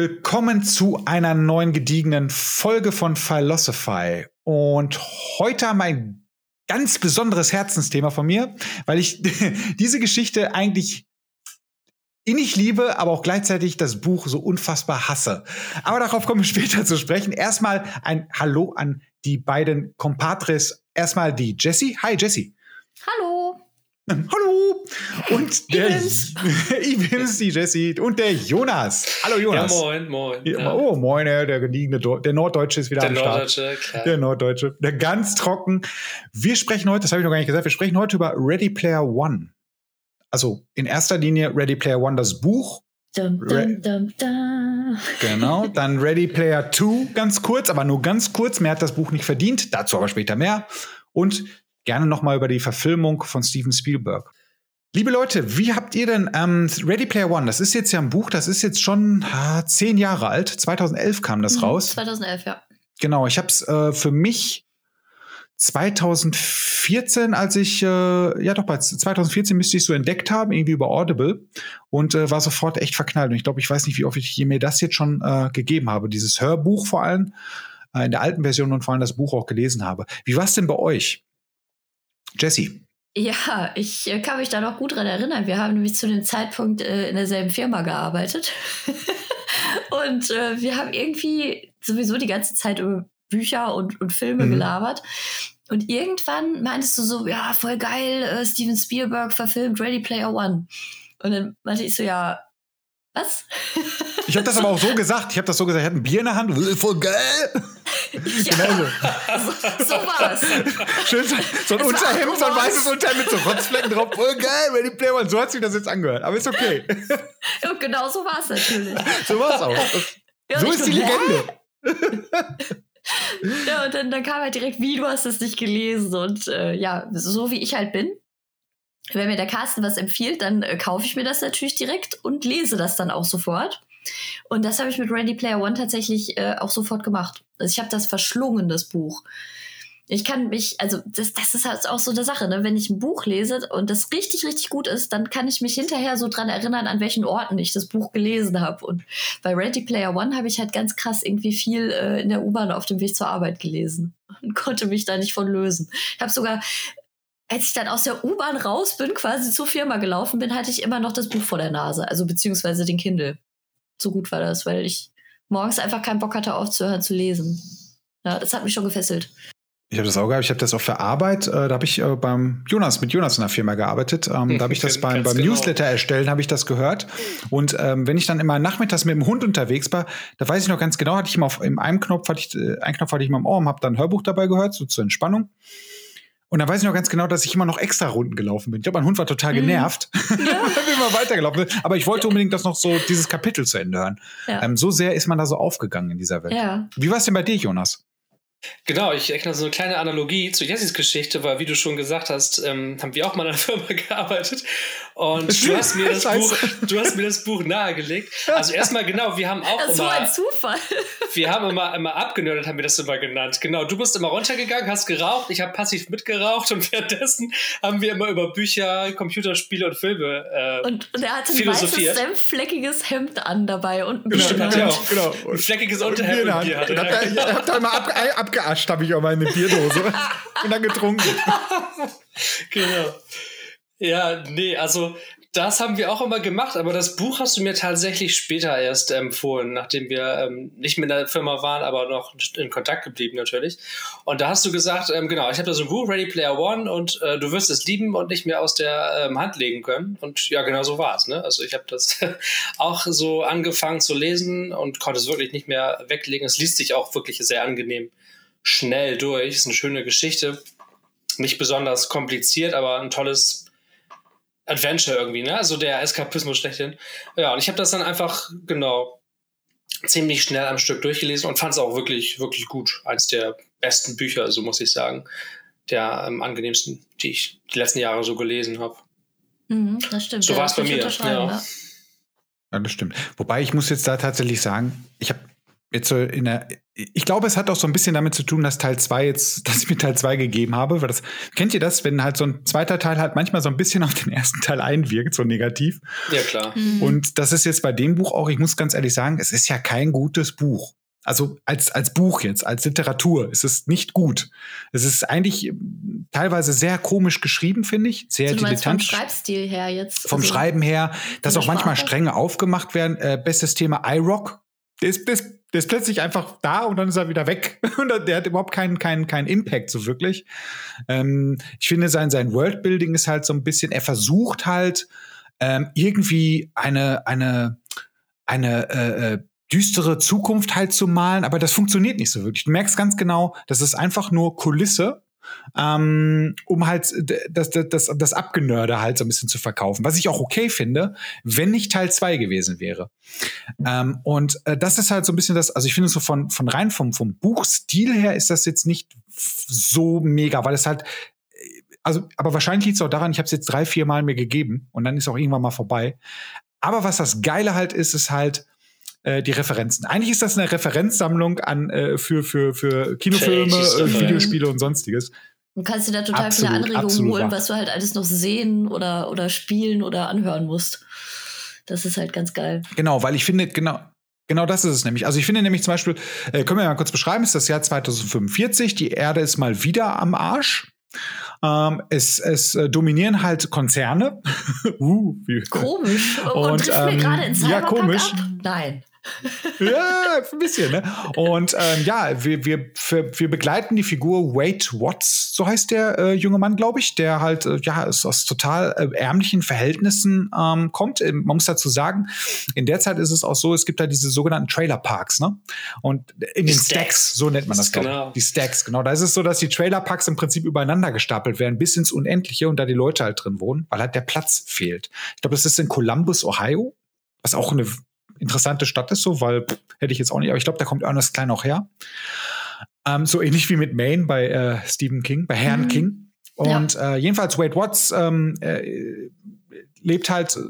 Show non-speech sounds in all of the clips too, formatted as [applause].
Willkommen zu einer neuen gediegenen Folge von Philosophy. Und heute haben wir ein ganz besonderes Herzensthema von mir, weil ich [laughs] diese Geschichte eigentlich innig liebe, aber auch gleichzeitig das Buch so unfassbar hasse. Aber darauf kommen wir später zu sprechen. Erstmal ein Hallo an die beiden Compadres. Erstmal die Jessie. Hi Jessie. Hallo. Und [laughs] der Ibims, [laughs] die Jessie und der Jonas. Hallo Jonas. Ja, moin, moin. Ja. Oh, moin, der gediegene, der Norddeutsche ist wieder der am Start. Norddeutsche, klar. Der Norddeutsche, der ganz trocken. Wir sprechen heute, das habe ich noch gar nicht gesagt, wir sprechen heute über Ready Player One. Also in erster Linie Ready Player One, das Buch. Dum, dum, dum, dum. Genau, dann [laughs] Ready Player Two, ganz kurz, aber nur ganz kurz. Mehr hat das Buch nicht verdient, dazu aber später mehr. Und gerne noch mal über die Verfilmung von Steven Spielberg. Liebe Leute, wie habt ihr denn ähm, Ready Player One? Das ist jetzt ja ein Buch, das ist jetzt schon ah, zehn Jahre alt. 2011 kam das Mhm, raus. 2011, ja. Genau, ich habe es äh, für mich 2014, als ich, äh, ja doch, bei 2014 müsste ich so entdeckt haben, irgendwie über Audible und äh, war sofort echt verknallt. Und ich glaube, ich weiß nicht, wie oft ich mir das jetzt schon äh, gegeben habe, dieses Hörbuch vor allem, äh, in der alten Version und vor allem das Buch auch gelesen habe. Wie war es denn bei euch? Jessie? Ja, ich äh, kann mich da noch gut dran erinnern. Wir haben nämlich zu dem Zeitpunkt äh, in derselben Firma gearbeitet. [laughs] und äh, wir haben irgendwie sowieso die ganze Zeit über Bücher und, und Filme Mhm. gelabert. Und irgendwann meintest du so, ja, voll geil, äh, Steven Spielberg verfilmt Ready Player One. Und dann meinte ich so, ja, was? Ich habe das aber auch so gesagt. Ich habe das so gesagt. Ich hatte ein Bier in der Hand. Voll geil. [laughs] Genau so. so, war's. Schön, so ein Unterhemd, so ein weißes Unterhemd mit so Rotzflecken drauf. Voll geil. Ready Player One. So hat sich das jetzt angehört. Aber ist okay. Und genau so war's natürlich. So war's auch. Ja, So ist die? Legende. Ja, und dann, dann kam halt direkt, wie, du hast es nicht gelesen. Und äh, ja, so wie ich halt bin, wenn mir der Carsten was empfiehlt, dann äh, kaufe ich mir das natürlich direkt und lese das dann auch sofort. Und das habe ich mit Ready Player One tatsächlich äh, auch sofort gemacht. Also ich habe das verschlungen, das Buch. Ich kann mich, also das, das ist halt auch so eine Sache, ne? Wenn ich ein Buch lese und das richtig, richtig gut ist, dann kann ich mich hinterher so dran erinnern, an welchen Orten ich das Buch gelesen habe. Und bei Ready Player One habe ich halt ganz krass irgendwie viel äh, in der U-Bahn auf dem Weg zur Arbeit gelesen und konnte mich da nicht von lösen. Ich habe sogar, als ich dann aus der U-Bahn raus bin, quasi zur Firma gelaufen bin, hatte ich immer noch das Buch vor der Nase, also beziehungsweise den Kindle. So gut war das, weil ich morgens einfach keinen Bock hatte, aufzuhören zu lesen. Ja, das hat mich schon gefesselt. Ich habe das auch gehabt. Ich habe das auf der Arbeit. Äh, da habe ich äh, beim Jonas mit Jonas in der Firma gearbeitet. Ähm, da habe ich [laughs] das beim, beim genau. Newsletter erstellen habe ich das gehört. Und ähm, wenn ich dann immer nachmittags mit dem Hund unterwegs war, da weiß ich noch ganz genau, hatte ich immer auf in einem Knopf hatte ich äh, einen Knopf hatte ich mal im Ohr und habe dann ein Hörbuch dabei gehört, so zur Entspannung. Und dann weiß ich noch ganz genau, dass ich immer noch extra Runden gelaufen bin. Ich glaube, mein Hund war total Mhm. genervt. [laughs] [laughs] Ja. bin immer weitergelaufen. Aber ich wollte unbedingt das noch so, dieses Kapitel zu Ende hören. Ja. Ähm, so sehr ist man da so aufgegangen in dieser Welt. Ja. Wie war es denn bei dir, Jonas? Genau, ich erinnere so eine kleine Analogie zu Jessis Geschichte, weil wie du schon gesagt hast, ähm, haben wir auch mal in einer [laughs] Firma gearbeitet und du hast mir das. [laughs] Buch, du hast mir das Buch nahegelegt. Also erstmal genau, wir haben auch Das ist so ein immer, Zufall. [laughs] wir haben immer, immer abgenördet, haben wir das immer genannt. Genau, du bist immer runtergegangen, hast geraucht, ich habe passiv mitgeraucht und währenddessen haben wir immer über Bücher, Computerspiele und Filme. Äh, Und, und er hatte ein weißes, senfleckiges Hemd an dabei und ein Genau, Bier in hat er auch. genau. ein fleckiges Und Unterhemd Bier in der und hatte. Und ja. habt ihr, ihr habt da immer ab, äh, abgeascht, habe ich auch mal in eine Bierdose. [laughs] und dann getrunken. Genau. Ja, nee, also das haben wir auch immer gemacht, aber das Buch hast du mir tatsächlich später erst empfohlen, nachdem wir ähm, nicht mehr in der Firma waren, aber noch in Kontakt geblieben natürlich. Und da hast du gesagt, ähm, genau, ich habe da so ein Buch, Ready Player One, und äh, du wirst es lieben und nicht mehr aus der ähm, Hand legen können. Und ja, genau so war es. Ne? Also ich habe das [laughs] auch so angefangen zu lesen und konnte es wirklich nicht mehr weglegen. Es liest sich auch wirklich sehr angenehm schnell durch. Ist eine schöne Geschichte nicht besonders kompliziert, aber ein tolles Adventure irgendwie, ne? Also der Eskapismus schlechthin. Ja, und ich habe das dann einfach, genau, ziemlich schnell am Stück durchgelesen und fand es auch wirklich, wirklich gut. Eins der besten Bücher, so muss ich sagen. Der am angenehmsten, die ich die letzten Jahre so gelesen habe. Mhm, das stimmt. So ja, war's das bei mir, ja. Ja, das stimmt. Wobei ich muss jetzt da tatsächlich sagen, ich habe jetzt so in der, ich glaube, es hat auch so ein bisschen damit zu tun, dass Teil 2 jetzt, [laughs] dass ich mir Teil 2 gegeben habe, weil das, kennt ihr das, wenn halt so ein zweiter Teil halt manchmal so ein bisschen auf den ersten Teil einwirkt, so negativ? Ja, klar. Mhm. Und das ist jetzt bei dem Buch auch, ich muss ganz ehrlich sagen, es ist ja kein gutes Buch. Also als, als Buch jetzt, als Literatur ist es nicht gut. Es ist eigentlich teilweise sehr komisch geschrieben, finde ich. Sehr so, du meinst vom dilettantisch. Schreibstil her jetzt. Vom also- Schreiben her, dass auch manchmal Sprache? Stränge aufgemacht werden. Äh, bestes Thema iRock. Der ist, der, ist, plötzlich einfach da und dann ist er wieder weg. [laughs] Und der hat überhaupt keinen, keinen, keinen Impact so wirklich. Ähm, ich finde, sein, sein Worldbuilding ist halt so ein bisschen, er versucht halt ähm, irgendwie eine, eine, eine äh, äh, düstere Zukunft halt zu malen, aber das funktioniert nicht so wirklich. Du merkst ganz genau, das ist einfach nur Kulisse, ähm, um halt d- das, das, das, das Abgenörde halt so ein bisschen zu verkaufen. Was ich auch okay finde, wenn nicht Teil 2 gewesen wäre. Ähm, und äh, das ist halt so ein bisschen das, also ich finde so von, von rein vom, vom Buchstil her ist das jetzt nicht so mega, weil es halt also, aber wahrscheinlich liegt es auch daran, ich habe es jetzt drei, vier Mal mir gegeben und dann ist auch irgendwann mal vorbei. Aber was das Geile halt ist, ist halt äh, die Referenzen. Eigentlich ist das eine Referenzsammlung an äh, für, für, für Kinofilme, äh, Videospiele und sonstiges. Du kannst dir da total Absolut, viele Anregungen holen, wahr. was du halt alles noch sehen oder, oder spielen oder anhören musst. Das ist halt ganz geil. Genau, weil ich finde, genau. Genau das ist es nämlich. Also ich finde nämlich zum Beispiel, äh, können wir mal kurz beschreiben, ist das Jahr 2045, die Erde ist mal wieder am Arsch. Ähm, es es äh, dominieren halt Konzerne. [laughs] uh, wie, Komisch. Und, Und, trifft mir ähm, gerade in ja, Cyberpunk komisch. ab? Nein. Ja, ein bisschen, ne? Und ähm, ja, wir, wir, wir, begleiten die Figur Wade Watts, so heißt der äh, junge Mann, glaube ich, der halt, äh, ja, aus, aus total äh, ärmlichen Verhältnissen ähm, kommt. Ähm, Man muss dazu sagen, in der Zeit ist es auch so, es gibt da diese sogenannten Trailerparks, ne? Und in Die den Stacks. Stacks, so nennt man das, glaube Genau. Die Stacks, genau. Da ist es so, dass die Trailerparks im Prinzip übereinander gestapelt werden, bis ins Unendliche und da die Leute halt drin wohnen, weil halt der Platz fehlt. Ich glaube, das ist in Columbus, Ohio, was auch eine interessante Stadt ist, so, weil pff, hätte ich jetzt auch nicht, aber ich glaube, da kommt Ernest Klein auch her. Ähm, so ähnlich wie mit Maine bei äh, Stephen King, bei Herrn Mhm. King. Und äh, jedenfalls Wade Watts ähm, äh, lebt halt äh,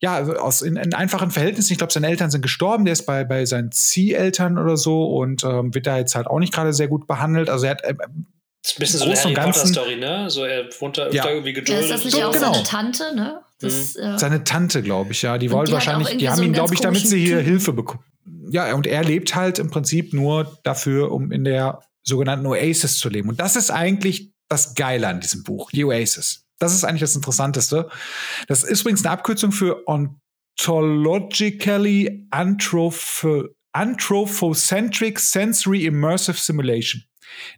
ja aus in, in einfachen Verhältnissen. Ich glaube, seine Eltern sind gestorben. Der ist bei bei seinen Zieheltern oder so und ähm, wird da jetzt halt auch nicht gerade sehr gut behandelt. Also er hat äh, Das ist ein bisschen so eine Harry Potter Story, ne? So, er wohnt da öfter Ja. irgendwie Ja, geduldet. ist das nicht So, auch genau. seine Tante, ne? Das, äh, Seine Tante, glaube ich, ja. Die auch wahrscheinlich, die haben so ihn, glaube ich, damit sie hier Typen. Hilfe bekommen. Ja, und er lebt halt im Prinzip nur dafür, um in der sogenannten Oasis zu leben. Und das ist eigentlich das Geile an diesem Buch, die Oasis. Das ist eigentlich das Interessanteste. Das ist übrigens eine Abkürzung für Ontologically Anthropho Anthropocentric Sensory Immersive Simulation.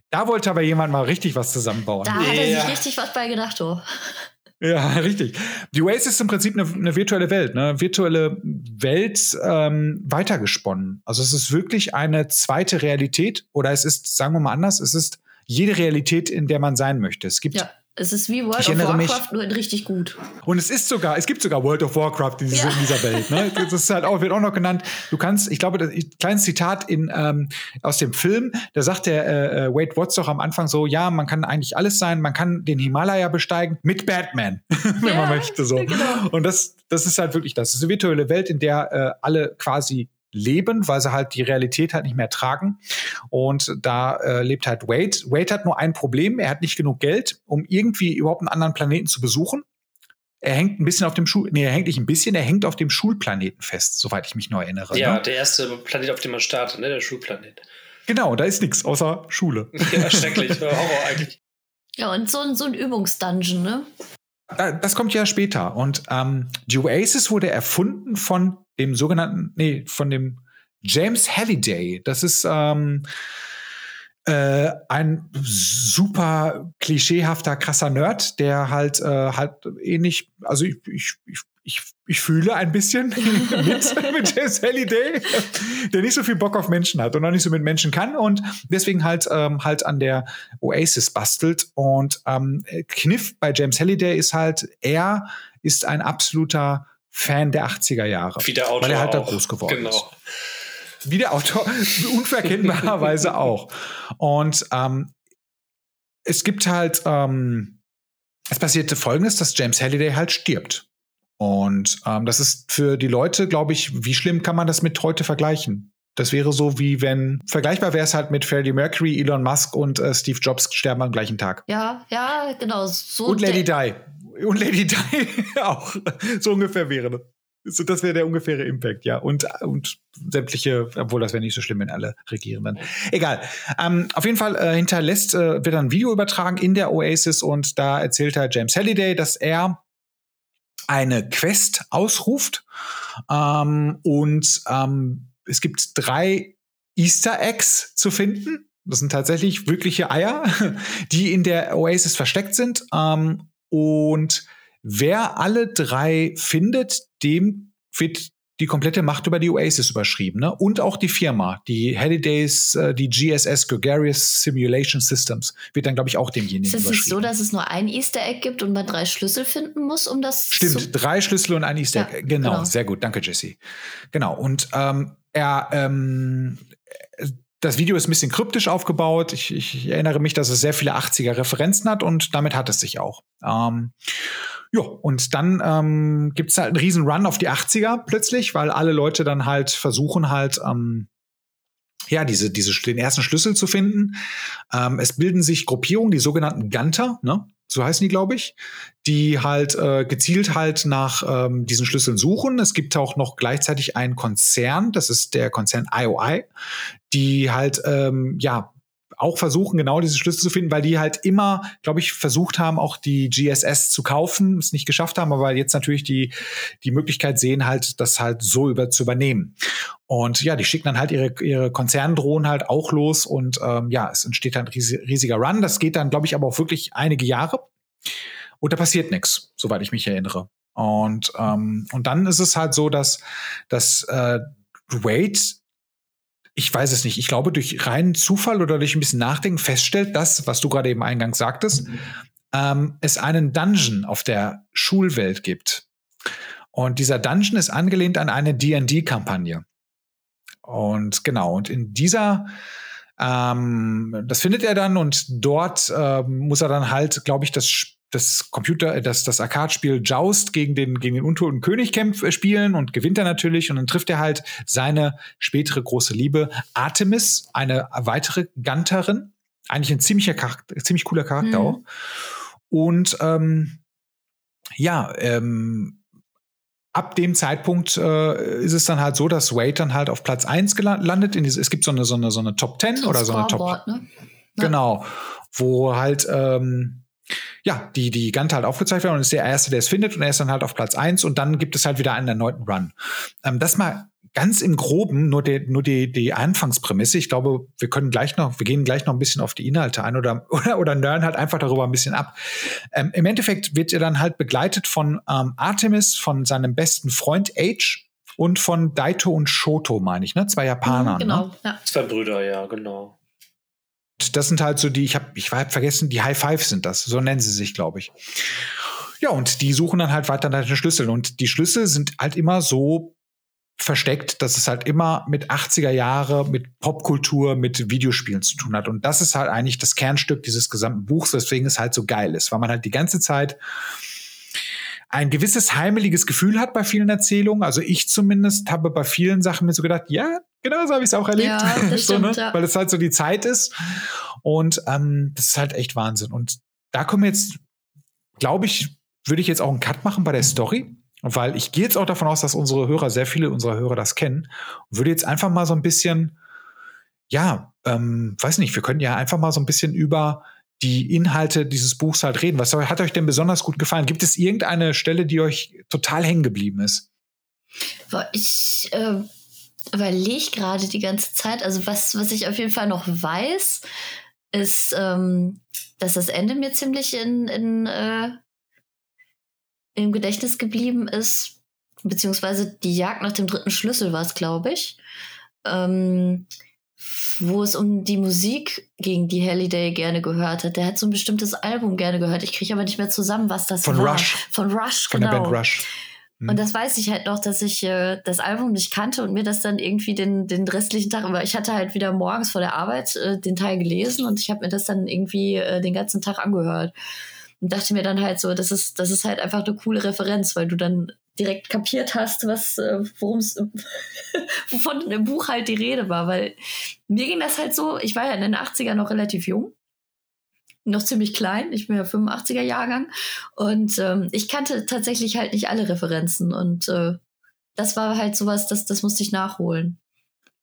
Da wollte aber jemand mal richtig was zusammenbauen. da hat er Ja. sich richtig was bei gedacht, oh. Ja, [laughs] richtig. Die Oasis ist im Prinzip eine, eine virtuelle Welt, eine virtuelle Welt ähm, weitergesponnen. Also es ist wirklich eine zweite Realität oder es ist, sagen wir mal anders, es ist jede Realität, in der man sein möchte. Es gibt Ja. Es ist wie World Ich of erinnere mich- Warcraft, nur in richtig gut. und es ist sogar, es gibt sogar World of Warcraft in, dieser- Ja. in dieser Welt. Ne? [laughs] Das ist halt auch, wird auch noch genannt. Du kannst, ich glaube, ich- kleines Zitat in, ähm, aus dem Film, da sagt der äh, äh, Wade Watts doch am Anfang so, ja, man kann eigentlich alles sein, man kann den Himalaya besteigen mit Batman, [laughs] wenn Ja, man möchte. So. genau. Und das, das ist halt wirklich das. Das ist eine virtuelle Welt, in der äh, alle quasi leben, weil sie halt die Realität halt nicht mehr tragen. Und da äh, lebt halt Wade. Wade hat nur ein Problem. Er hat nicht genug Geld, um irgendwie überhaupt einen anderen Planeten zu besuchen. Er hängt ein bisschen auf dem Schul, nee, er hängt nicht ein bisschen, er hängt auf dem Schulplaneten fest, soweit ich mich neu erinnere. Ja, Ne? der erste Planet, auf dem man startet, ne? Der Schulplanet. Genau, da ist nichts außer Schule. Ja, schrecklich. [laughs] Horror eigentlich. Ja, und so, ein- so ein Übungsdungeon, ne? Da- Das kommt ja später. Und ähm, die Oasis wurde erfunden von dem sogenannten, nee, von dem James Halliday. Das ist ähm, äh, ein super klischeehafter, krasser Nerd, der halt äh, halt ähnlich, also ich, ich, ich, ich, ich fühle ein bisschen [laughs] mit, mit James Halliday, der nicht so viel Bock auf Menschen hat und auch nicht so mit Menschen kann und deswegen halt ähm, halt an der Oasis bastelt. Und ähm, Kniff bei James Halliday ist halt, er ist ein absoluter Fan der 80er Jahre. Wie der Autor Weil er halt da auch. groß geworden genau. ist. Wie der Autor, [laughs] unverkennbarerweise auch. Und ähm, es gibt halt, ähm, es passierte folgendes, dass James Halliday halt stirbt. Und ähm, das ist für die Leute, glaube ich, wie schlimm kann man das mit heute vergleichen? Das wäre so wie wenn, vergleichbar wäre es halt mit Freddie Mercury, Elon Musk und äh, Steve Jobs sterben am gleichen Tag. Ja, ja, genau. So und Lady Di. Und Lady Di [laughs] auch. So ungefähr wäre das. So, das wäre der ungefähre Impact, ja. Und, und sämtliche, obwohl das wäre nicht so schlimm, wenn alle regieren dann. Egal. Ähm, auf jeden Fall äh, hinterlässt, äh, wird dann ein Video übertragen in der Oasis und da erzählt er James Halliday, dass er eine Quest ausruft ähm, und ähm, es gibt drei Easter Eggs zu finden. Das sind tatsächlich wirkliche Eier, [laughs] die in der Oasis versteckt sind. Ähm, und wer alle drei findet, dem wird die komplette Macht über die Oasis überschrieben. Ne? Und auch die Firma, die Hallidays, äh, die GSS, Gregarious Simulation Systems, wird dann, glaube ich, auch demjenigen Ist es überschrieben. nicht so, dass es nur ein Easter Egg gibt und man drei Schlüssel finden muss, um das Stimmt, zu drei Schlüssel und ein Easter Egg. Ja, genau, genau. sehr gut, danke Jesse. Genau, und ähm, er, ähm, das Video ist ein bisschen kryptisch aufgebaut. Ich, ich erinnere mich, dass es sehr viele 80er Referenzen hat und damit hat es sich auch. Ähm, ja, und dann ähm, gibt es halt einen riesen Run auf die 80er plötzlich, weil alle Leute dann halt versuchen halt, ähm, ja, diese, diese, den ersten Schlüssel zu finden. Ähm, es bilden sich Gruppierungen, die sogenannten Gunter, ne? So heißen die, glaube ich, die halt äh, gezielt halt nach ähm, diesen Schlüsseln suchen. Es gibt auch noch gleichzeitig einen Konzern, das ist der Konzern IOI, die halt ähm, ja auch versuchen, genau diese Schlüssel zu finden, weil die halt immer, glaube ich, versucht haben, auch die GSS zu kaufen, es nicht geschafft haben, aber jetzt natürlich die, die Möglichkeit sehen, halt das halt so über zu übernehmen. Und ja, die schicken dann halt ihre, ihre Konzerndrohnen halt auch los und ähm, ja, es entsteht ein riesi- riesiger Run. Das geht dann, glaube ich, aber auch wirklich einige Jahre. Und da passiert nichts, soweit ich mich erinnere. Und, ähm, und dann ist es halt so, dass, dass äh, Wade ich weiß es nicht, ich glaube, durch reinen Zufall oder durch ein bisschen Nachdenken feststellt, dass, was du gerade eben eingangs sagtest, ähm, es einen Dungeon auf der Schulwelt gibt. Und dieser Dungeon ist angelehnt an eine D&D-Kampagne. Und genau, und in dieser, ähm, das findet er dann und dort ähm, muss er dann halt, glaube ich, das Sp- das Computer, äh, das, das Arcade-Spiel Joust gegen den, gegen den untoten König kämpf, äh, spielen und gewinnt er natürlich. Und dann trifft er halt seine spätere große Liebe Artemis, eine weitere Gunterin. Eigentlich ein ziemlicher Charakter, ziemlich cooler Charakter Mhm. auch. Und ähm, ja, ähm, ab dem Zeitpunkt äh, ist es dann halt so, dass Wade dann halt auf Platz 1 landet. In diese, es gibt so eine, so eine, so eine Top 10 oder so eine Top ne? Genau. Wo halt, ähm, ja, die, die Gante halt aufgezeigt werden und ist der Erste, der es findet und er ist dann halt auf Platz eins und dann gibt es halt wieder einen erneuten Run. Ähm, das mal ganz im Groben, nur, der, nur die, die Anfangsprämisse. Ich glaube, wir können gleich noch, wir gehen gleich noch ein bisschen auf die Inhalte ein oder, [laughs] oder, oder nörden halt einfach darüber ein bisschen ab. Ähm, Im Endeffekt wird er dann halt begleitet von ähm, Artemis, von seinem besten Freund Age und von Daito und Shoto, meine ich, ne? Zwei Japaner. Mhm, Genau, Ne? ja. Zwei Brüder, ja, genau. Das sind halt so die, ich habe, ich hab vergessen, die High Five sind das, so nennen sie sich, glaube ich. Ja, und die suchen dann halt weiter nach den Schlüsseln. Und die Schlüssel sind halt immer so versteckt, dass es halt immer mit 80er Jahre, mit Popkultur, mit Videospielen zu tun hat. Und das ist halt eigentlich das Kernstück dieses gesamten Buchs, weswegen es halt so geil ist, weil man halt die ganze Zeit ein gewisses heimeliges Gefühl hat bei vielen Erzählungen. Also ich zumindest habe bei vielen Sachen mir so gedacht, ja, genau so habe ich es auch erlebt. Ja, das [laughs] so, stimmt, ja. Weil es halt so die Zeit ist. Und ähm, das ist halt echt Wahnsinn. Und da kommen jetzt, glaube ich, würde ich jetzt auch einen Cut machen bei der Story. Weil ich gehe jetzt auch davon aus, dass unsere Hörer, sehr viele unserer Hörer das kennen. Und würde jetzt einfach mal so ein bisschen, ja, ähm, weiß nicht, wir können ja einfach mal so ein bisschen über die Inhalte dieses Buchs halt reden. Was hat euch denn besonders gut gefallen? Gibt es irgendeine Stelle, die euch total hängen geblieben ist? Ich äh, überlege gerade die ganze Zeit, also was, was ich auf jeden Fall noch weiß, ist, ähm, dass das Ende mir ziemlich in, in, äh, im Gedächtnis geblieben ist, beziehungsweise die Jagd nach dem dritten Schlüssel war es, glaube ich, ähm, wo es um die Musik ging, die Halliday gerne gehört hat. Der hat so ein bestimmtes Album gerne gehört. Ich kriege aber nicht mehr zusammen, was das Von war. Rush. Von Rush, Von genau. der Band Rush. Hm. Und das weiß ich halt noch, dass ich äh, das Album nicht kannte und mir das dann irgendwie den, den restlichen Tag über. Ich hatte halt wieder morgens vor der Arbeit äh, den Teil gelesen und ich habe mir das dann irgendwie äh, den ganzen Tag angehört. Und dachte mir dann halt so, das ist, das ist halt einfach eine coole Referenz, weil du dann direkt kapiert hast, was, äh, worum es, [laughs] wovon im Buch halt die Rede war, weil mir ging das halt so, ich war ja in den 80er noch relativ jung noch ziemlich klein. Ich bin ja 85er Jahrgang. Und ähm, ich kannte tatsächlich halt nicht alle Referenzen. Und äh, das war halt sowas, das, das musste ich nachholen.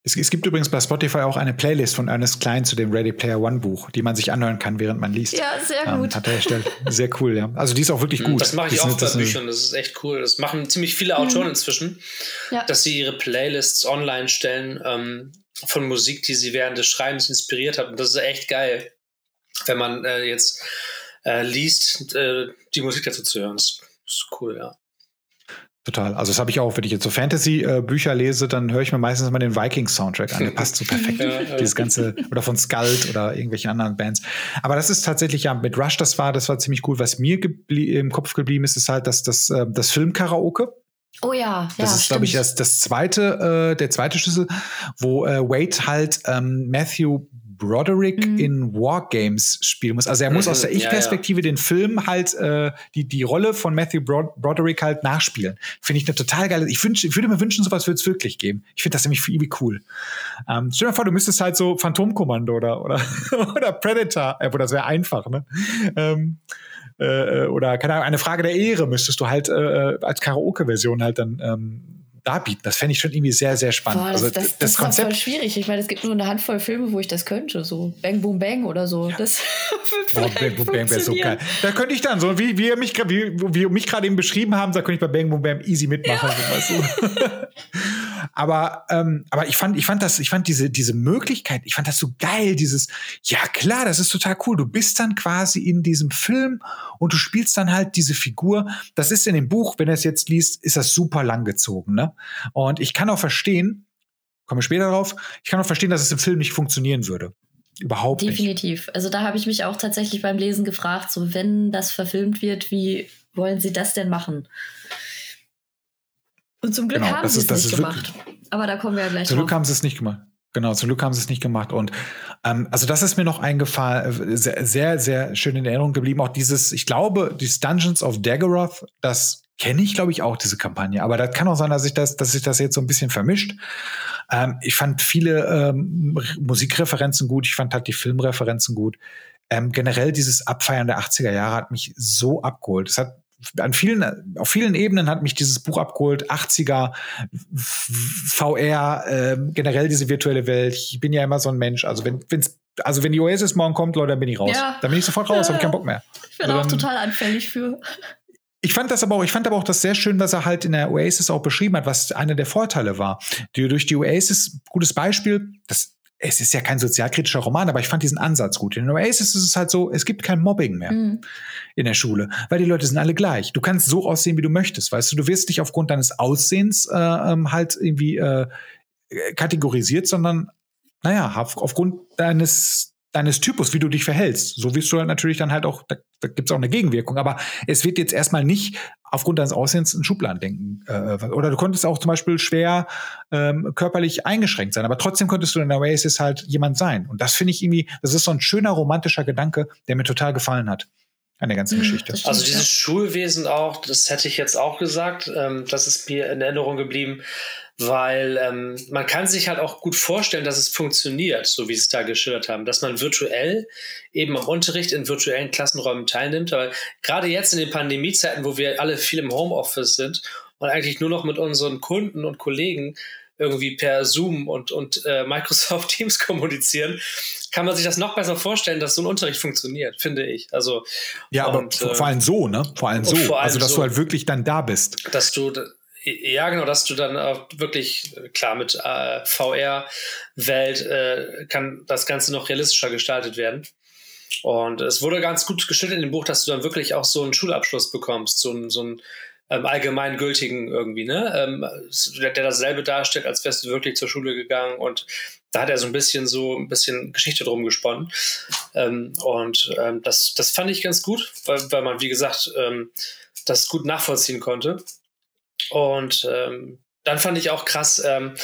Es, es, gibt übrigens bei Spotify auch eine Playlist von Ernest Klein zu dem Ready Player One Buch, die man sich anhören kann, während man liest. Ja, sehr ähm, gut. hat er erstellt. Sehr cool, ja. Also die ist auch wirklich hm, gut. Das mache ich auch bei Büchern, das ist echt cool. Das machen ziemlich viele Autoren mhm. inzwischen, ja. dass sie ihre Playlists online stellen ähm, von Musik, die sie während des Schreibens inspiriert haben. Das ist echt geil wenn man äh, jetzt äh, liest, äh, die Musik dazu zu hören. Das ist cool, ja. Total. Also das habe ich auch, wenn ich jetzt so Fantasy-Bücher lese, dann höre ich mir meistens mal den Vikings-Soundtrack an. Der passt so perfekt. [laughs] ja. Dieses ganze, oder von Skald oder irgendwelchen anderen Bands. Aber das ist tatsächlich ja mit Rush, das war, das war ziemlich cool. Was mir im Kopf geblieben ist, ist halt, dass das, äh, das Film-Karaoke. Oh ja, das ja, ist, glaube ich, das, das zweite, äh, der zweite Schlüssel, wo äh, Wade halt ähm, Matthew Broderick mhm. in Wargames spielen muss. Also er muss aus der Ich-Perspektive ja, ja. den Film halt, äh, die, die Rolle von Matthew Brod Broderick halt nachspielen. Finde ich eine total geile. Ich, wünsch, ich würde mir wünschen, sowas würde es wirklich geben. Ich finde das nämlich irgendwie cool. Ähm, stell dir mal vor, du müsstest halt so Phantomkommando oder, oder, [laughs] oder Predator, äh, das wäre einfach, ne? Ähm, äh, äh, oder keine Ahnung, eine Frage der Ehre müsstest du halt äh, äh als Karaoke-Version halt dann ähm, darbieten. Das fände ich schon irgendwie sehr, sehr spannend. Boah, das, also, das, das, das Konzept ist voll schwierig. Ich meine, es gibt nur eine Handvoll Filme, wo ich das könnte. So Bang Boom Bang oder so. Ja. Das [laughs] Boah, Bang Boom Bang wäre so geil. Da könnte ich dann, so wie, wie, ihr mich, wie, wie mich gerade eben beschrieben haben, da könnte ich bei Bang Boom Bang easy mitmachen. Ja. So, weißt du? [laughs] aber, ähm, aber ich fand, ich fand das, ich fand diese, diese Möglichkeit, ich fand das so geil, dieses, ja klar, das ist total cool. Du bist dann quasi in diesem Film und du spielst dann halt diese Figur. Das ist in dem Buch, wenn er es jetzt liest, ist das super langgezogen, ne? Und ich kann auch verstehen, komme später drauf, ich kann auch verstehen, dass es im Film nicht funktionieren würde. Überhaupt Definitiv. nicht. Also da habe ich mich auch tatsächlich beim Lesen gefragt, so wenn das verfilmt wird, wie wollen sie das denn machen? Und zum Glück genau, haben sie es nicht gemacht. Aber da kommen wir ja gleich Zum Glück haben sie es nicht gemacht. Genau, zum Glück haben sie es nicht gemacht. Und ähm, also das ist mir noch eingefallen, äh, sehr, sehr, sehr schön in Erinnerung geblieben. Auch dieses, ich glaube, dieses Dungeons of Daggerath, das kenne ich, glaube ich, auch diese Kampagne. Aber das kann auch sein, dass sich das, dass sich das jetzt so ein bisschen vermischt. Ähm, ich fand viele ähm, Musikreferenzen gut. Ich fand halt die Filmreferenzen gut. Ähm, generell dieses Abfeiern der 80er Jahre hat mich so abgeholt. Es hat an vielen, auf vielen Ebenen hat mich dieses Buch abgeholt. 80er, VR, äh, generell diese virtuelle Welt. Ich bin ja immer so ein Mensch. Also wenn, wenn's, also wenn die Oasis morgen kommt, Leute, dann bin ich raus. Ja. Dann bin ich sofort raus, ja. habe ich keinen Bock mehr. Ich bin also auch total anfällig für. Ich fand das aber auch, ich fand aber auch das sehr schön, was er halt in der Oasis auch beschrieben hat, was einer der Vorteile war. Die, durch die Oasis, gutes Beispiel, das, es ist ja kein sozialkritischer Roman, aber ich fand diesen Ansatz gut. In der Oasis ist es halt so, es gibt kein Mobbing mehr mhm. in der Schule, weil die Leute sind alle gleich. Du kannst so aussehen, wie du möchtest, weißt du, du wirst nicht aufgrund deines Aussehens äh, ähm, halt irgendwie äh, kategorisiert, sondern naja, auf, aufgrund deines deines Typus, wie du dich verhältst. So wirst du halt natürlich dann halt auch, da, da gibt es auch eine Gegenwirkung. Aber es wird jetzt erstmal nicht aufgrund deines Aussehens ein Schubladendenken. Äh, oder du konntest auch zum Beispiel schwer ähm, körperlich eingeschränkt sein, aber trotzdem konntest du in der Oasis halt jemand sein. Und das finde ich irgendwie, das ist so ein schöner romantischer Gedanke, der mir total gefallen hat an der ganzen mhm, Geschichte. Also dieses Schulwesen auch, das hätte ich jetzt auch gesagt, ähm, das ist mir in Erinnerung geblieben, weil ähm, man kann sich halt auch gut vorstellen, dass es funktioniert, so wie sie es da geschildert haben, dass man virtuell eben am Unterricht in virtuellen Klassenräumen teilnimmt. Aber gerade jetzt in den Pandemiezeiten, wo wir alle viel im Homeoffice sind und eigentlich nur noch mit unseren Kunden und Kollegen irgendwie per Zoom und, und äh, Microsoft [laughs] Teams kommunizieren, kann man sich das noch besser vorstellen, dass so ein Unterricht funktioniert, finde ich. Also ja, und, aber äh, vor allem so, ne? Vor allem so, vor allem also dass so, du halt wirklich dann da bist. Dass du ja, genau, dass du dann auch wirklich, klar, mit äh, VR-Welt äh, kann das Ganze noch realistischer gestaltet werden. Und es wurde ganz gut gestellt in dem Buch, dass du dann wirklich auch so einen Schulabschluss bekommst, so einen, so einen ähm, allgemeingültigen irgendwie, ne? Ähm, der, der dasselbe darstellt, als wärst du wirklich zur Schule gegangen und da hat er so ein bisschen so ein bisschen Geschichte drum gesponnen. Ähm, und ähm, das, das fand ich ganz gut, weil, weil man, wie gesagt, ähm, das gut nachvollziehen konnte. Und ähm, dann fand ich auch krass, ähm,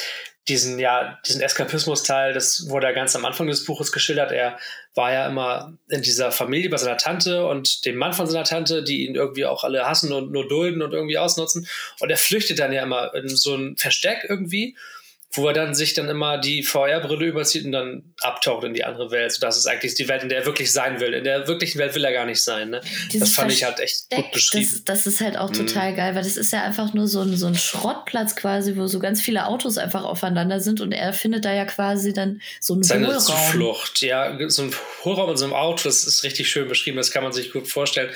diesen, ja, diesen Eskapismus-Teil, das wurde ja ganz am Anfang des Buches geschildert. Er war ja immer in dieser Familie bei seiner Tante und dem Mann von seiner Tante, die ihn irgendwie auch alle hassen und nur dulden und irgendwie ausnutzen. Und er flüchtet dann ja immer in so ein Versteck irgendwie wo er dann sich dann immer die VR-Brille überzieht und dann abtaucht in die andere Welt. So, das ist eigentlich die Welt, in der er wirklich sein will. In der wirklichen Welt will er gar nicht sein. Ne? Das fand Versteck, ich halt echt gut beschrieben. Das, das ist halt auch mhm. total geil, weil das ist ja einfach nur so ein, so ein Schrottplatz quasi, wo so ganz viele Autos einfach aufeinander sind und er findet da ja quasi dann so einen Seine Hohlraum. Zuflucht, ja, so ein Hohlraum in so einem Auto, das ist richtig schön beschrieben, das kann man sich gut vorstellen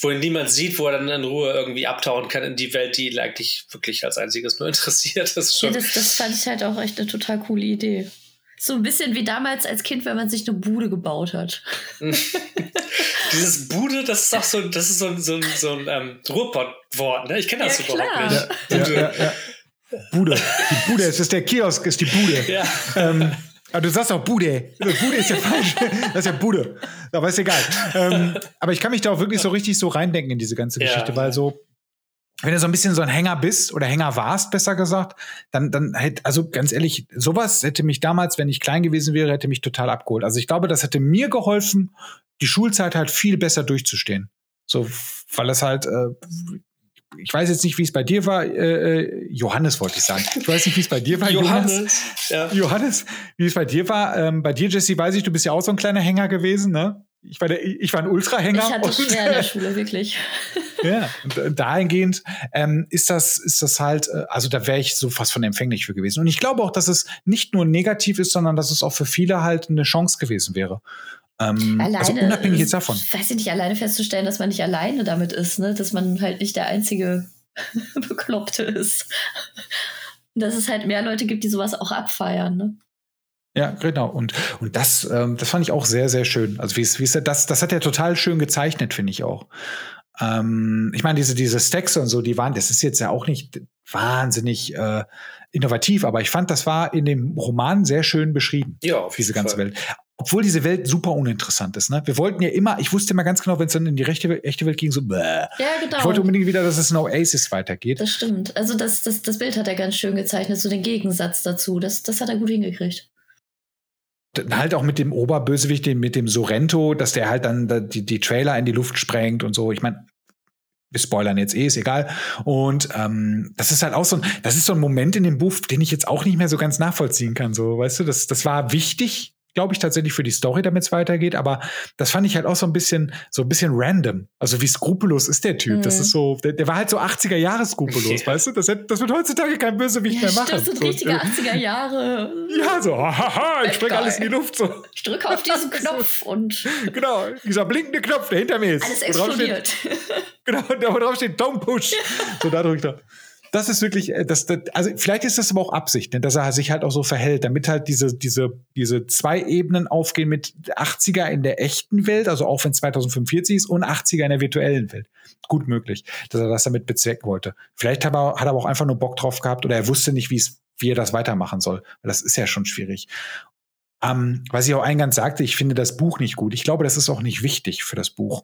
wo ihn niemand sieht, wo er dann in Ruhe irgendwie abtauchen kann in die Welt, die ihn eigentlich wirklich als einziges nur [laughs] interessiert. Das, schon ja, das, das fand ich halt auch echt eine total coole Idee. So ein bisschen wie damals als Kind, wenn man sich eine Bude gebaut hat. [laughs] Dieses Bude, das ist auch so, das ist so, ein, so ein, so ein ähm, Ruhrpott-Wort, ne? Ich kenne das ja, überhaupt nicht. Ja, ja, ja, Bude. Die Bude, es ist der Kiosk, ist die Bude. Ja. Ähm, aber du sagst auch Bude. Bude ist ja falsch. Das ist ja Bude. Aber ist egal. Ähm, aber ich kann mich da auch wirklich so richtig so reindenken in diese ganze Geschichte, ja. weil so, wenn du so ein bisschen so ein Hänger bist oder Hänger warst, besser gesagt, dann, dann hätte, also ganz ehrlich, sowas hätte mich damals, wenn ich klein gewesen wäre, hätte mich total abgeholt. Also ich glaube, das hätte mir geholfen, die Schulzeit halt viel besser durchzustehen. So, weil es halt, äh, ich weiß jetzt nicht, wie es bei dir war, äh, äh, Johannes wollte ich sagen. Ich weiß nicht, wie es bei dir war, Johannes. Johannes, ja. Johannes wie es bei dir war. Ähm, bei dir, Jesse, weiß ich, du bist ja auch so ein kleiner Hänger gewesen, ne? Ich war, der, ich war ein Ultrahänger. Ich hatte es schwer in der [laughs] Schule, wirklich. ja, und äh, dahingehend ähm, ist das, ist das halt, äh, also da wäre ich so fast von empfänglich für gewesen. Und ich glaube auch, dass es nicht nur negativ ist, sondern dass es auch für viele halt eine Chance gewesen wäre. Ähm, also alleine, also unabhängig jetzt davon. Weiß ich nicht, alleine festzustellen, dass man nicht alleine damit ist, ne? dass man halt nicht der einzige [laughs] Bekloppte ist. dass es halt mehr Leute gibt, die sowas auch abfeiern. Ne? Ja, genau. Und, und das, ähm, das fand ich auch sehr, sehr schön. Also wie es das, das hat er total schön gezeichnet, finde ich auch. Ähm, ich meine, diese, diese Stacks und so, die waren, das ist jetzt ja auch nicht wahnsinnig äh, innovativ, aber ich fand, das war in dem Roman sehr schön beschrieben. Ja, auf diese ganze Fall. Welt. Obwohl diese Welt super uninteressant ist. Ne? Wir wollten ja immer, ich wusste immer ganz genau, wenn es dann in die rechte, echte Welt ging, so, bäh. Ja, genau. Ich wollte unbedingt wieder, dass es in Oasis weitergeht. Das stimmt. Also das, das, das Bild hat er ganz schön gezeichnet, so den Gegensatz dazu. Das, das hat er gut hingekriegt halt auch mit dem Oberbösewicht, mit dem Sorrento, dass der halt dann die, die Trailer in die Luft sprengt und so. Ich meine, wir spoilern jetzt eh, ist egal. Und ähm, das ist halt auch so ein, das ist so ein Moment in dem Buch, den ich jetzt auch nicht mehr so ganz nachvollziehen kann. So, weißt du, das, das war wichtig, glaube ich, tatsächlich für die Story, damit es weitergeht. Aber das fand ich halt auch so ein bisschen, so ein bisschen random. Also wie skrupellos ist der Typ? Mhm. Das ist so, der, der, war halt so 80er Jahre skrupellos, ja. weißt du? Das, das wird heutzutage kein Bösewicht ja, mehr machen. Das sind so, richtige 80er Jahre. Ja, so, haha, ich springe alles in die Luft. So. Ich drücke auf diesen [laughs] Knopf und. Genau, dieser blinkende Knopf, der hinter mir ist. Alles explodiert. Steht, [laughs] genau, da wo drauf steht, don't push. [laughs] So, da drückt er das ist wirklich, äh, das, das, also vielleicht ist das aber auch Absicht, ne, dass er sich halt auch so verhält, damit halt diese, diese, diese zwei Ebenen aufgehen mit 80er in der echten Welt, also auch wenn es 2045 ist, und 80er in der virtuellen Welt. Gut möglich, dass er das damit bezwecken wollte. Vielleicht hat er, hat er aber auch einfach nur Bock drauf gehabt oder er wusste nicht, wie es, wie er das weitermachen soll. Das ist ja schon schwierig. Ähm, was ich auch eingangs sagte, ich finde das Buch nicht gut. Ich glaube, das ist auch nicht wichtig für das Buch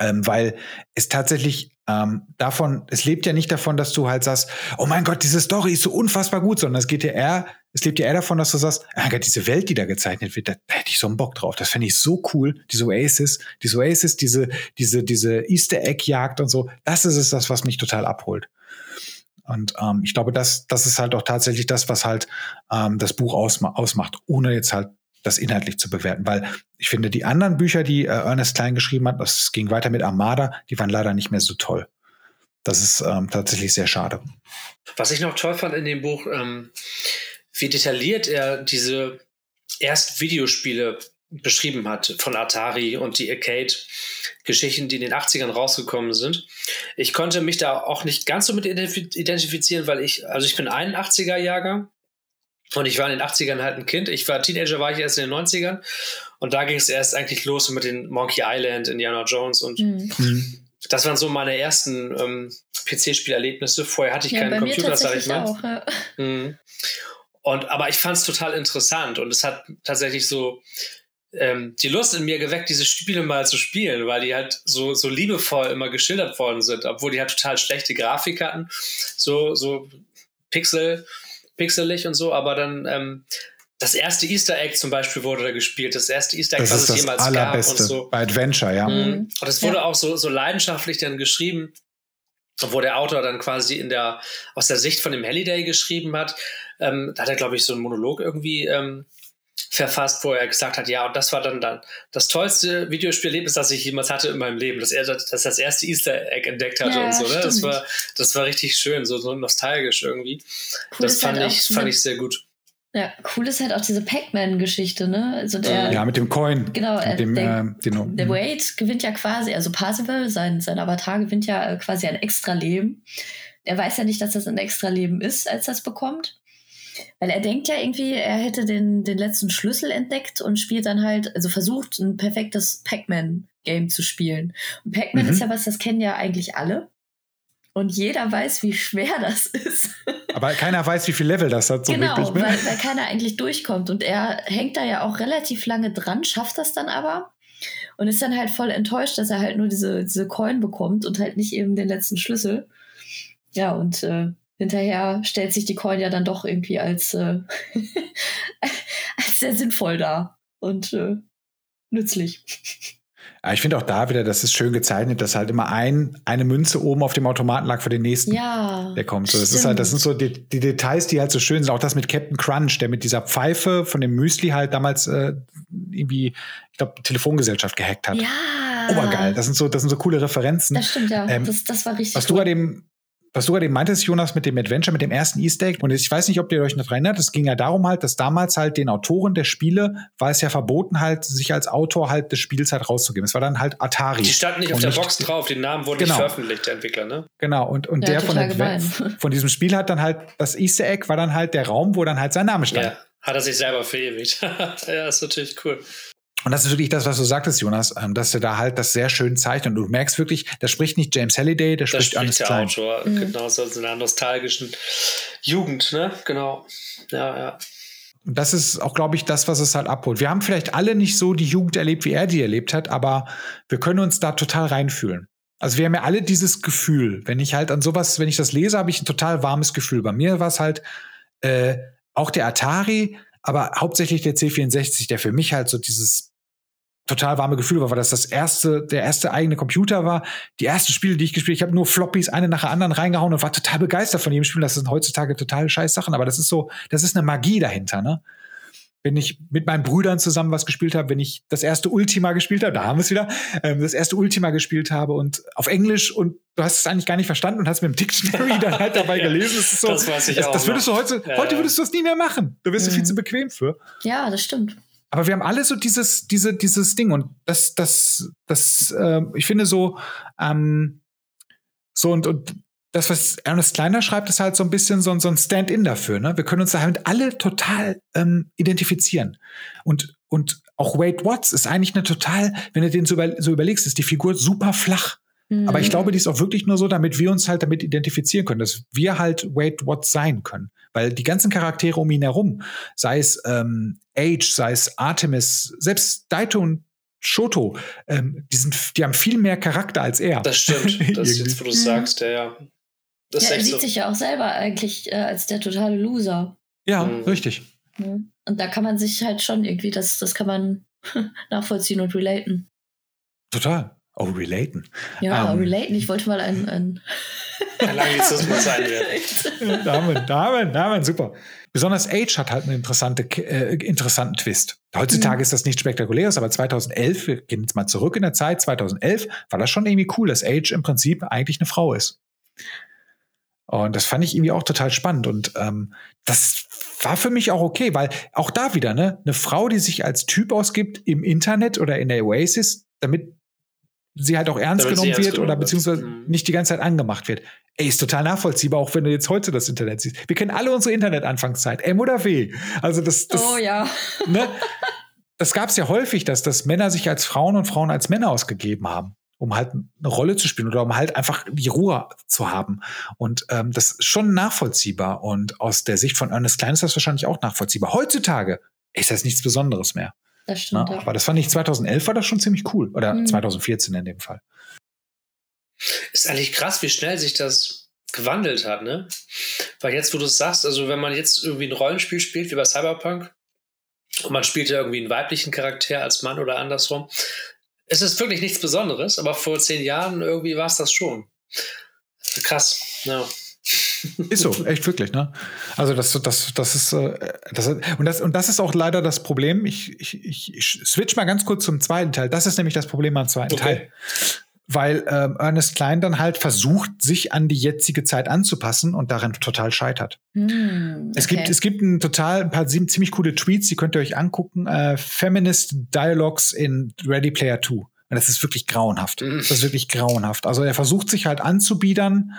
ähm, weil es tatsächlich ähm, davon, es lebt ja nicht davon, dass du halt sagst, oh mein Gott, diese Story ist so unfassbar gut, sondern es geht ja eher, es lebt ja eher davon, dass du sagst, ah Gott, diese Welt, die da gezeichnet wird, da, da hätte ich so einen Bock drauf. Das fände ich so cool. Diese Oasis, diese Oasis, diese, diese, diese Easter Egg-Jagd und so, das ist es das, was mich total abholt. Und ähm, ich glaube, das, das ist halt auch tatsächlich das, was halt ähm, das Buch ausma ausmacht, ohne jetzt halt das inhaltlich zu bewerten, weil ich finde, die anderen Bücher, die äh, Ernest Klein geschrieben hat, das ging weiter mit Armada, die waren leider nicht mehr so toll. Das ist ähm, tatsächlich sehr schade. Was ich noch toll fand in dem Buch, ähm, wie detailliert er diese erst Videospiele beschrieben hat von Atari und die Arcade-Geschichten, die in den 80ern rausgekommen sind. Ich konnte mich da auch nicht ganz so mit identifizieren, weil ich, also ich bin 81er-Jahrgang und ich war in den 80ern halt ein Kind. Ich war Teenager, war ich erst in den 90ern. Und da ging es erst eigentlich los mit den Monkey Island, Indiana Jones und mhm. das waren so meine ersten ähm, PC-Spielerlebnisse. Vorher hatte ich ja, keinen Computer, sag ich mal. Auch, ja. mhm. Und, aber ich fand es total interessant und es hat tatsächlich so ähm, die Lust in mir geweckt, diese Spiele mal zu spielen, weil die halt so, so liebevoll immer geschildert worden sind, obwohl die halt total schlechte Grafik hatten. So, so Pixel, pixelig und so, aber dann ähm, das erste Easter Egg zum Beispiel wurde da gespielt. Das erste Easter Egg, das was es jemals allerbeste gab und so. Bei Adventure, ja. Mhm. Und das wurde ja. auch so, so leidenschaftlich dann geschrieben wo der Autor dann quasi in der, aus der Sicht von dem Halliday geschrieben hat. Ähm, da hat er, glaube ich, so einen Monolog irgendwie ähm, verfasst, wo er gesagt hat, ja, und das war dann, dann das tollste Videospielerlebnis, das ich jemals hatte in meinem Leben, dass er das, das erste Easter Egg entdeckt hatte ja, und so. Ne? Das war, das war richtig schön, so, so nostalgisch irgendwie. Cool das fand halt ich, fand ich sehr gut. Ja, cool ist halt auch diese Pac-Man-Geschichte, ne? Also der, ja, mit dem Coin. Genau, mit dem, der, äh, den, der Wade gewinnt ja quasi, also Parzival, sein, sein Avatar gewinnt ja quasi ein extra Leben. Er weiß ja nicht, dass das ein extra Leben ist, als er es bekommt. Weil er denkt ja irgendwie, er hätte den, den letzten Schlüssel entdeckt und spielt dann halt, also versucht, ein perfektes Pac-Man-Game zu spielen. Und Pac-Man mhm. ist ja was, das kennen ja eigentlich alle. Und jeder weiß, wie schwer [laughs] das ist. Aber keiner weiß, wie viel Level das hat. So genau, wirklich, ne? weil, weil keiner eigentlich durchkommt. Und er hängt da ja auch relativ lange dran, schafft das dann aber und ist dann halt voll enttäuscht, dass er halt nur diese, diese Coin bekommt und halt nicht eben den letzten Schlüssel. Ja, und äh, hinterher stellt sich die Coin ja dann doch irgendwie als, äh, [laughs] als sehr sinnvoll dar und äh, nützlich. Ja, ich finde auch da wieder, das ist schön gezeichnet, dass halt immer ein, eine Münze oben auf dem Automaten lag für den nächsten. Ja. Der kommt. So, das ist halt, das sind so die, die, Details, die halt so schön sind. Auch das mit Captain Crunch, der mit dieser Pfeife von dem Müsli halt damals äh, irgendwie, ich glaube, Telefongesellschaft gehackt hat. Ja. Obergeil. Das sind so, das sind so coole Referenzen. Das stimmt, ja. Ähm, das, das war richtig. Was cool. du bei dem was du gerade eben meintest, Jonas, mit dem Adventure, mit dem ersten Easter Egg. Und ich weiß nicht, ob ihr euch noch erinnert, es ging ja darum halt, dass damals halt den Autoren der Spiele war es ja verboten halt, sich als Autor halt des Spiels halt rauszugeben. Es war dann halt Atari. Die standen nicht auf der Box drauf, die Namen wurden genau. nicht veröffentlicht, der Entwickler, ne? Genau, und, und ja, der von, der, von diesem Spiel hat dann halt, das Easter Egg war dann halt der Raum, wo dann halt sein Name stand. Ja, hat er sich selber verewigt. [laughs] ja, ist natürlich cool. Und das ist wirklich das, was du sagtest, Jonas, ähm, dass er da halt das sehr schön zeichnet. Und du merkst wirklich, da spricht nicht James Halliday, da spricht Ernest der Klein. Autor, mhm. genau, so in einer nostalgischen Jugend, ne? Genau. Ja, ja. Und das ist auch, glaube ich, das, was es halt abholt. Wir haben vielleicht alle nicht so die Jugend erlebt, wie er die erlebt hat, aber wir können uns da total reinfühlen. Also wir haben ja alle dieses Gefühl. Wenn ich halt an sowas, wenn ich das lese, habe ich ein total warmes Gefühl. Bei mir war es halt äh, auch der Atari, aber hauptsächlich der C64, der für mich halt so dieses total warme Gefühle war, weil das das erste, der erste eigene Computer war. Die ersten Spiele, die ich gespielt, ich habe nur Floppies eine nach der anderen reingehauen und war total begeistert von jedem Spiel. Das sind heutzutage total scheiß Sachen, aber das ist so, das ist eine Magie dahinter, ne? Wenn ich mit meinen Brüdern zusammen was gespielt habe, wenn ich das erste Ultima gespielt habe, da haben wir es wieder, ähm, das erste Ultima gespielt habe und auf Englisch und du hast es eigentlich gar nicht verstanden und hast mit dem Dictionary dann halt [laughs] dabei ja, gelesen. Das, ist so, das weiß ich das, auch. Das würdest du heute, ja, heute würdest du das nie mehr machen. Du wirst mhm. du viel zu bequem für. Ja, das stimmt. Aber wir haben alle so dieses, diese, dieses Ding und das, das, das, äh, ich finde so, ähm, so und, und das, was Ernest Kleiner schreibt, ist halt so ein bisschen so, so ein Stand-in dafür. Ne? Wir können uns da halt alle total ähm, identifizieren. Und, und auch Wade Watts ist eigentlich eine total, wenn du den so, über, so überlegst, ist die Figur super flach. Aber ich mhm. glaube, die ist auch wirklich nur so, damit wir uns halt damit identifizieren können, dass wir halt Wade Watts sein können. Weil die ganzen Charaktere um ihn herum, sei es ähm, Age, sei es Artemis, selbst Daito und Shoto, ähm, die, sind, die haben viel mehr Charakter als er. Das stimmt, [laughs] das ist jetzt, wo du sagst, ja, ja. Das ja, er sieht so. sich ja auch selber eigentlich äh, als der totale Loser. Ja, mhm. richtig. Und da kann man sich halt schon irgendwie, das, das kann man [laughs] nachvollziehen und relaten. Total. Oh, relaten. Ja, um, ähm, relaten. Ich wollte mal ein. ein Anglizismus sein wird. Damen, Damen, Damen, super. Besonders Age hat halt einen interessante, äh, interessanten Twist. Heutzutage mhm. ist das nicht spektakuläres, aber 2011, wir gehen jetzt mal zurück in der Zeit, 2011 war das schon irgendwie cool, dass Age im Prinzip eigentlich eine Frau ist. Und das fand ich irgendwie auch total spannend. Und ähm, das war für mich auch okay, weil auch da wieder, ne, eine Frau, die sich als Typ ausgibt im Internet oder in der Oasis, damit sie halt auch ernst Damit genommen wird oder beziehungsweise wird. Mhm. nicht die ganze Zeit angemacht wird. Ey, ist total nachvollziehbar, auch wenn du jetzt heute das Internet siehst. Wir kennen alle unsere Internet-Anfangszeit, M oder W. Also das, das Oh ja. [laughs] Ne, das gab es ja häufig, dass, dass Männer sich als Frauen und Frauen als Männer ausgegeben haben, um halt eine Rolle zu spielen oder um halt einfach die Ruhe zu haben. Und ähm, das ist schon nachvollziehbar. Und aus der Sicht von Ernest Klein ist das wahrscheinlich auch nachvollziehbar. Heutzutage ist das nichts Besonderes mehr. Das stimmt. Ja, aber das fand ich 2011 war das schon ziemlich cool. Oder mhm. 2014 in dem Fall. Ist eigentlich krass, wie schnell sich das gewandelt hat, ne? Weil jetzt, wo du es sagst, also wenn man jetzt irgendwie ein Rollenspiel spielt, wie bei Cyberpunk, und man spielt ja irgendwie einen weiblichen Charakter als Mann oder andersrum, es ist wirklich nichts Besonderes, aber vor zehn Jahren irgendwie war es das schon. Krass, ja. Ist so, echt wirklich, ne? Also das, das, das ist, äh, das, und das, und das ist auch leider das Problem. Ich, ich, ich switch mal ganz kurz zum zweiten Teil. Das ist nämlich das Problem am zweiten okay. Teil. Weil ähm, Ernest Klein dann halt versucht, sich an die jetzige Zeit anzupassen und darin total scheitert. Hm, okay. Es gibt, es gibt ein total, ein paar ziemlich coole Tweets, die könnt ihr euch angucken. Äh, Feminist Dialogues in Ready Player 2. Und das ist wirklich grauenhaft. Mhm. Das ist wirklich grauenhaft. Also er versucht sich halt anzubiedern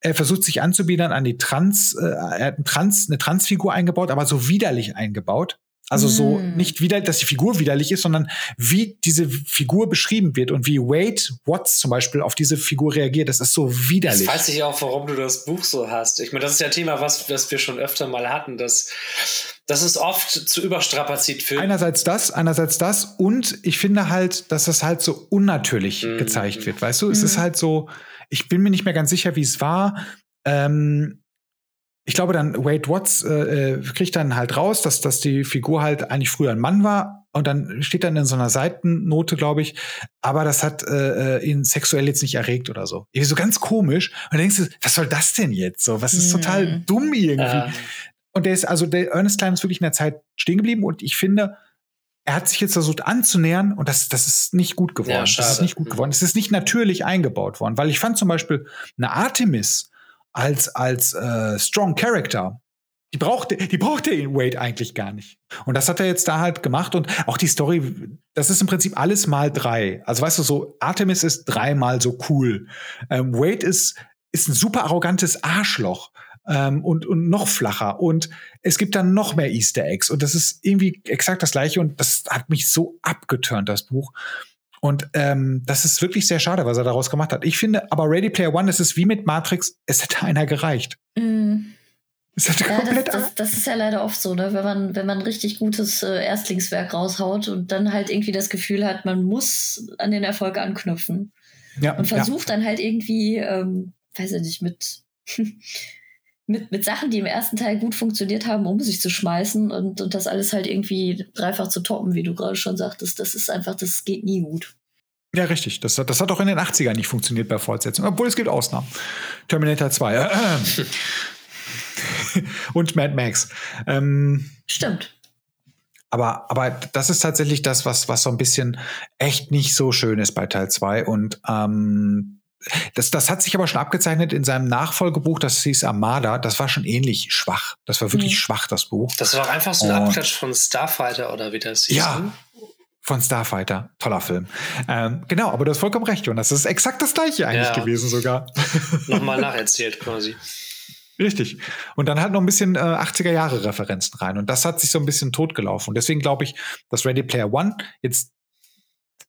er versucht sich anzubiedern an die Trans, äh, er hat ein Trans, eine Transfigur eingebaut, aber so widerlich eingebaut. Also mm. so nicht wieder, dass die Figur widerlich ist, sondern wie diese Figur beschrieben wird und wie Wade Watts zum Beispiel auf diese Figur reagiert. Das ist so widerlich. Das weiß ich auch, warum du das Buch so hast. Ich meine, das ist ja ein Thema, was, was wir schon öfter mal hatten, dass das ist oft zu überstrapazit für. Einerseits das, einerseits das und ich finde halt, dass das halt so unnatürlich mm. gezeigt wird. Weißt du, mm. es ist mhm. halt so, ich bin mir nicht mehr ganz sicher, wie es war. Ähm, ich glaube dann, Wade Watts äh, äh, kriegt dann halt raus, dass, dass die Figur halt eigentlich früher ein Mann war. Und dann steht dann in so einer Seitennote, glaube ich, aber das hat äh, äh, ihn sexuell jetzt nicht erregt oder so. Irgendwie so ganz komisch. Und dann denkst du, was soll das denn jetzt? So, was ist total mhm. dumm irgendwie. Äh. Und der ist, also der Ernest Klein ist wirklich in der Zeit stehen geblieben und ich finde, er hat sich jetzt versucht anzunähern und das, das ist nicht gut geworden. Ja, das ist nicht gut geworden. Es ist nicht natürlich eingebaut worden, weil ich fand zum Beispiel eine Artemis als, als äh, Strong Character, die brauchte, die brauchte ihn Wade eigentlich gar nicht. Und das hat er jetzt da halt gemacht und auch die Story, das ist im Prinzip alles mal drei. Also weißt du, so Artemis ist dreimal so cool. Ähm, Wade ist, ist ein super arrogantes Arschloch ähm, und, und noch flacher. Und es gibt dann noch mehr Easter Eggs. Und das ist irgendwie exakt das gleiche. Und das hat mich so abgeturnt, das Buch. Und ähm, das ist wirklich sehr schade, was er daraus gemacht hat. Ich finde, aber Ready Player One, das ist wie mit Matrix, es hätte einer gereicht. Mm. Es hätte ja, komplett das, das, das, ist ja leider oft so, ne? wenn man, wenn man richtig gutes äh, Erstlingswerk raushaut und dann halt irgendwie das Gefühl hat, man muss an den Erfolg anknüpfen. Ja, und versucht ja. dann halt irgendwie, ähm, weiß ich nicht, mit [laughs] mit, mit Sachen, die im ersten Teil gut funktioniert haben, um sich zu schmeißen und, und das alles halt irgendwie dreifach zu toppen, wie du gerade schon sagtest. Das ist einfach, das geht nie gut. Ja, richtig. Das, das hat auch in den 80ern nicht funktioniert bei Fortsetzungen, obwohl es gibt Ausnahmen. Terminator 2 äh, [laughs] und Mad Max. Ähm, Stimmt. Aber, aber das ist tatsächlich das, was, was so ein bisschen echt nicht so schön ist bei Teil 2. Und ähm, das, das hat sich aber schon abgezeichnet in seinem Nachfolgebuch, das hieß Armada. Das war schon ähnlich schwach. Das war wirklich mhm. schwach, das Buch. Das war einfach so ein Abklatsch von Starfighter oder wie das hieß. Ja. Ne? Von Starfighter. Toller Film. Ähm, genau, aber du hast vollkommen recht, Jonas. Das ist exakt das gleiche eigentlich ja. gewesen sogar. [laughs] Nochmal nacherzählt quasi. Richtig. Und dann halt noch ein bisschen äh, 80er Jahre Referenzen rein. Und das hat sich so ein bisschen totgelaufen. Und deswegen glaube ich, dass Ready Player One jetzt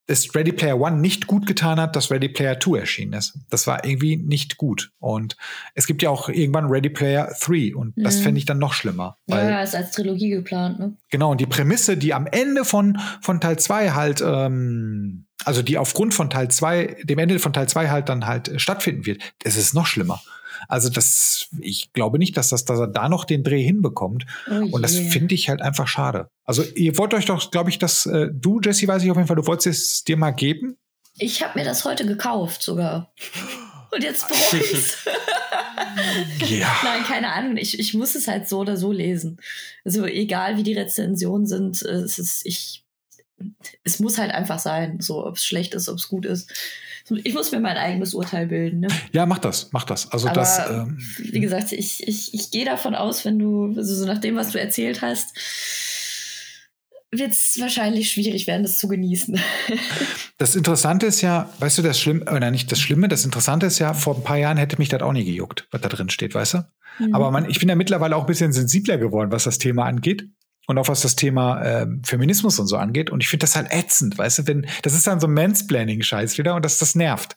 es Ready Player One nicht gut getan hat, dass Ready Player Two erschienen ist. Das war irgendwie nicht gut. Und es gibt ja auch irgendwann Ready Player 3 und mhm. das fände ich dann noch schlimmer. ja, ist als Trilogie geplant, ne? Genau, und die Prämisse, die am Ende von, von Teil 2 halt, ähm, also die aufgrund von Teil 2, dem Ende von Teil 2 halt dann halt äh, stattfinden wird, das ist noch schlimmer. Also das, ich glaube nicht, dass, das, dass er da noch den Dreh hinbekommt. Oh und das finde ich halt einfach schade. Also ihr wollt euch doch, glaube ich, dass äh, du, Jesse, weiß ich auf jeden Fall, du wolltest es dir mal geben. Ich habe mir das heute gekauft sogar. Und jetzt bereue [laughs] ich ja. Nein, keine Ahnung. Ich, ich muss es halt so oder so lesen. Also egal wie die Rezensionen sind, es ist, ich, es muss halt einfach sein. So, ob es schlecht ist, ob es gut ist ich muss mir mein eigenes Urteil bilden. Ne? Ja, mach das, mach das. Also Aber, das. Ähm, wie gesagt, ich, ich, ich gehe davon aus, wenn du, also so nach dem, was du erzählt hast, wird es wahrscheinlich schwierig werden, das zu genießen. [laughs] Das Interessante ist ja, weißt du, das Schlimme, oder nicht das Schlimme, das Interessante ist ja, vor ein paar Jahren hätte mich das auch nie gejuckt, was da drin steht, weißt du? Mhm. Aber man, ich bin ja mittlerweile auch ein bisschen sensibler geworden, was das Thema angeht und auch was das Thema äh, Feminismus und so angeht. Und ich finde das halt ätzend, weißt du, wenn, das ist dann so Mansplaining-Scheiß wieder und das, das nervt.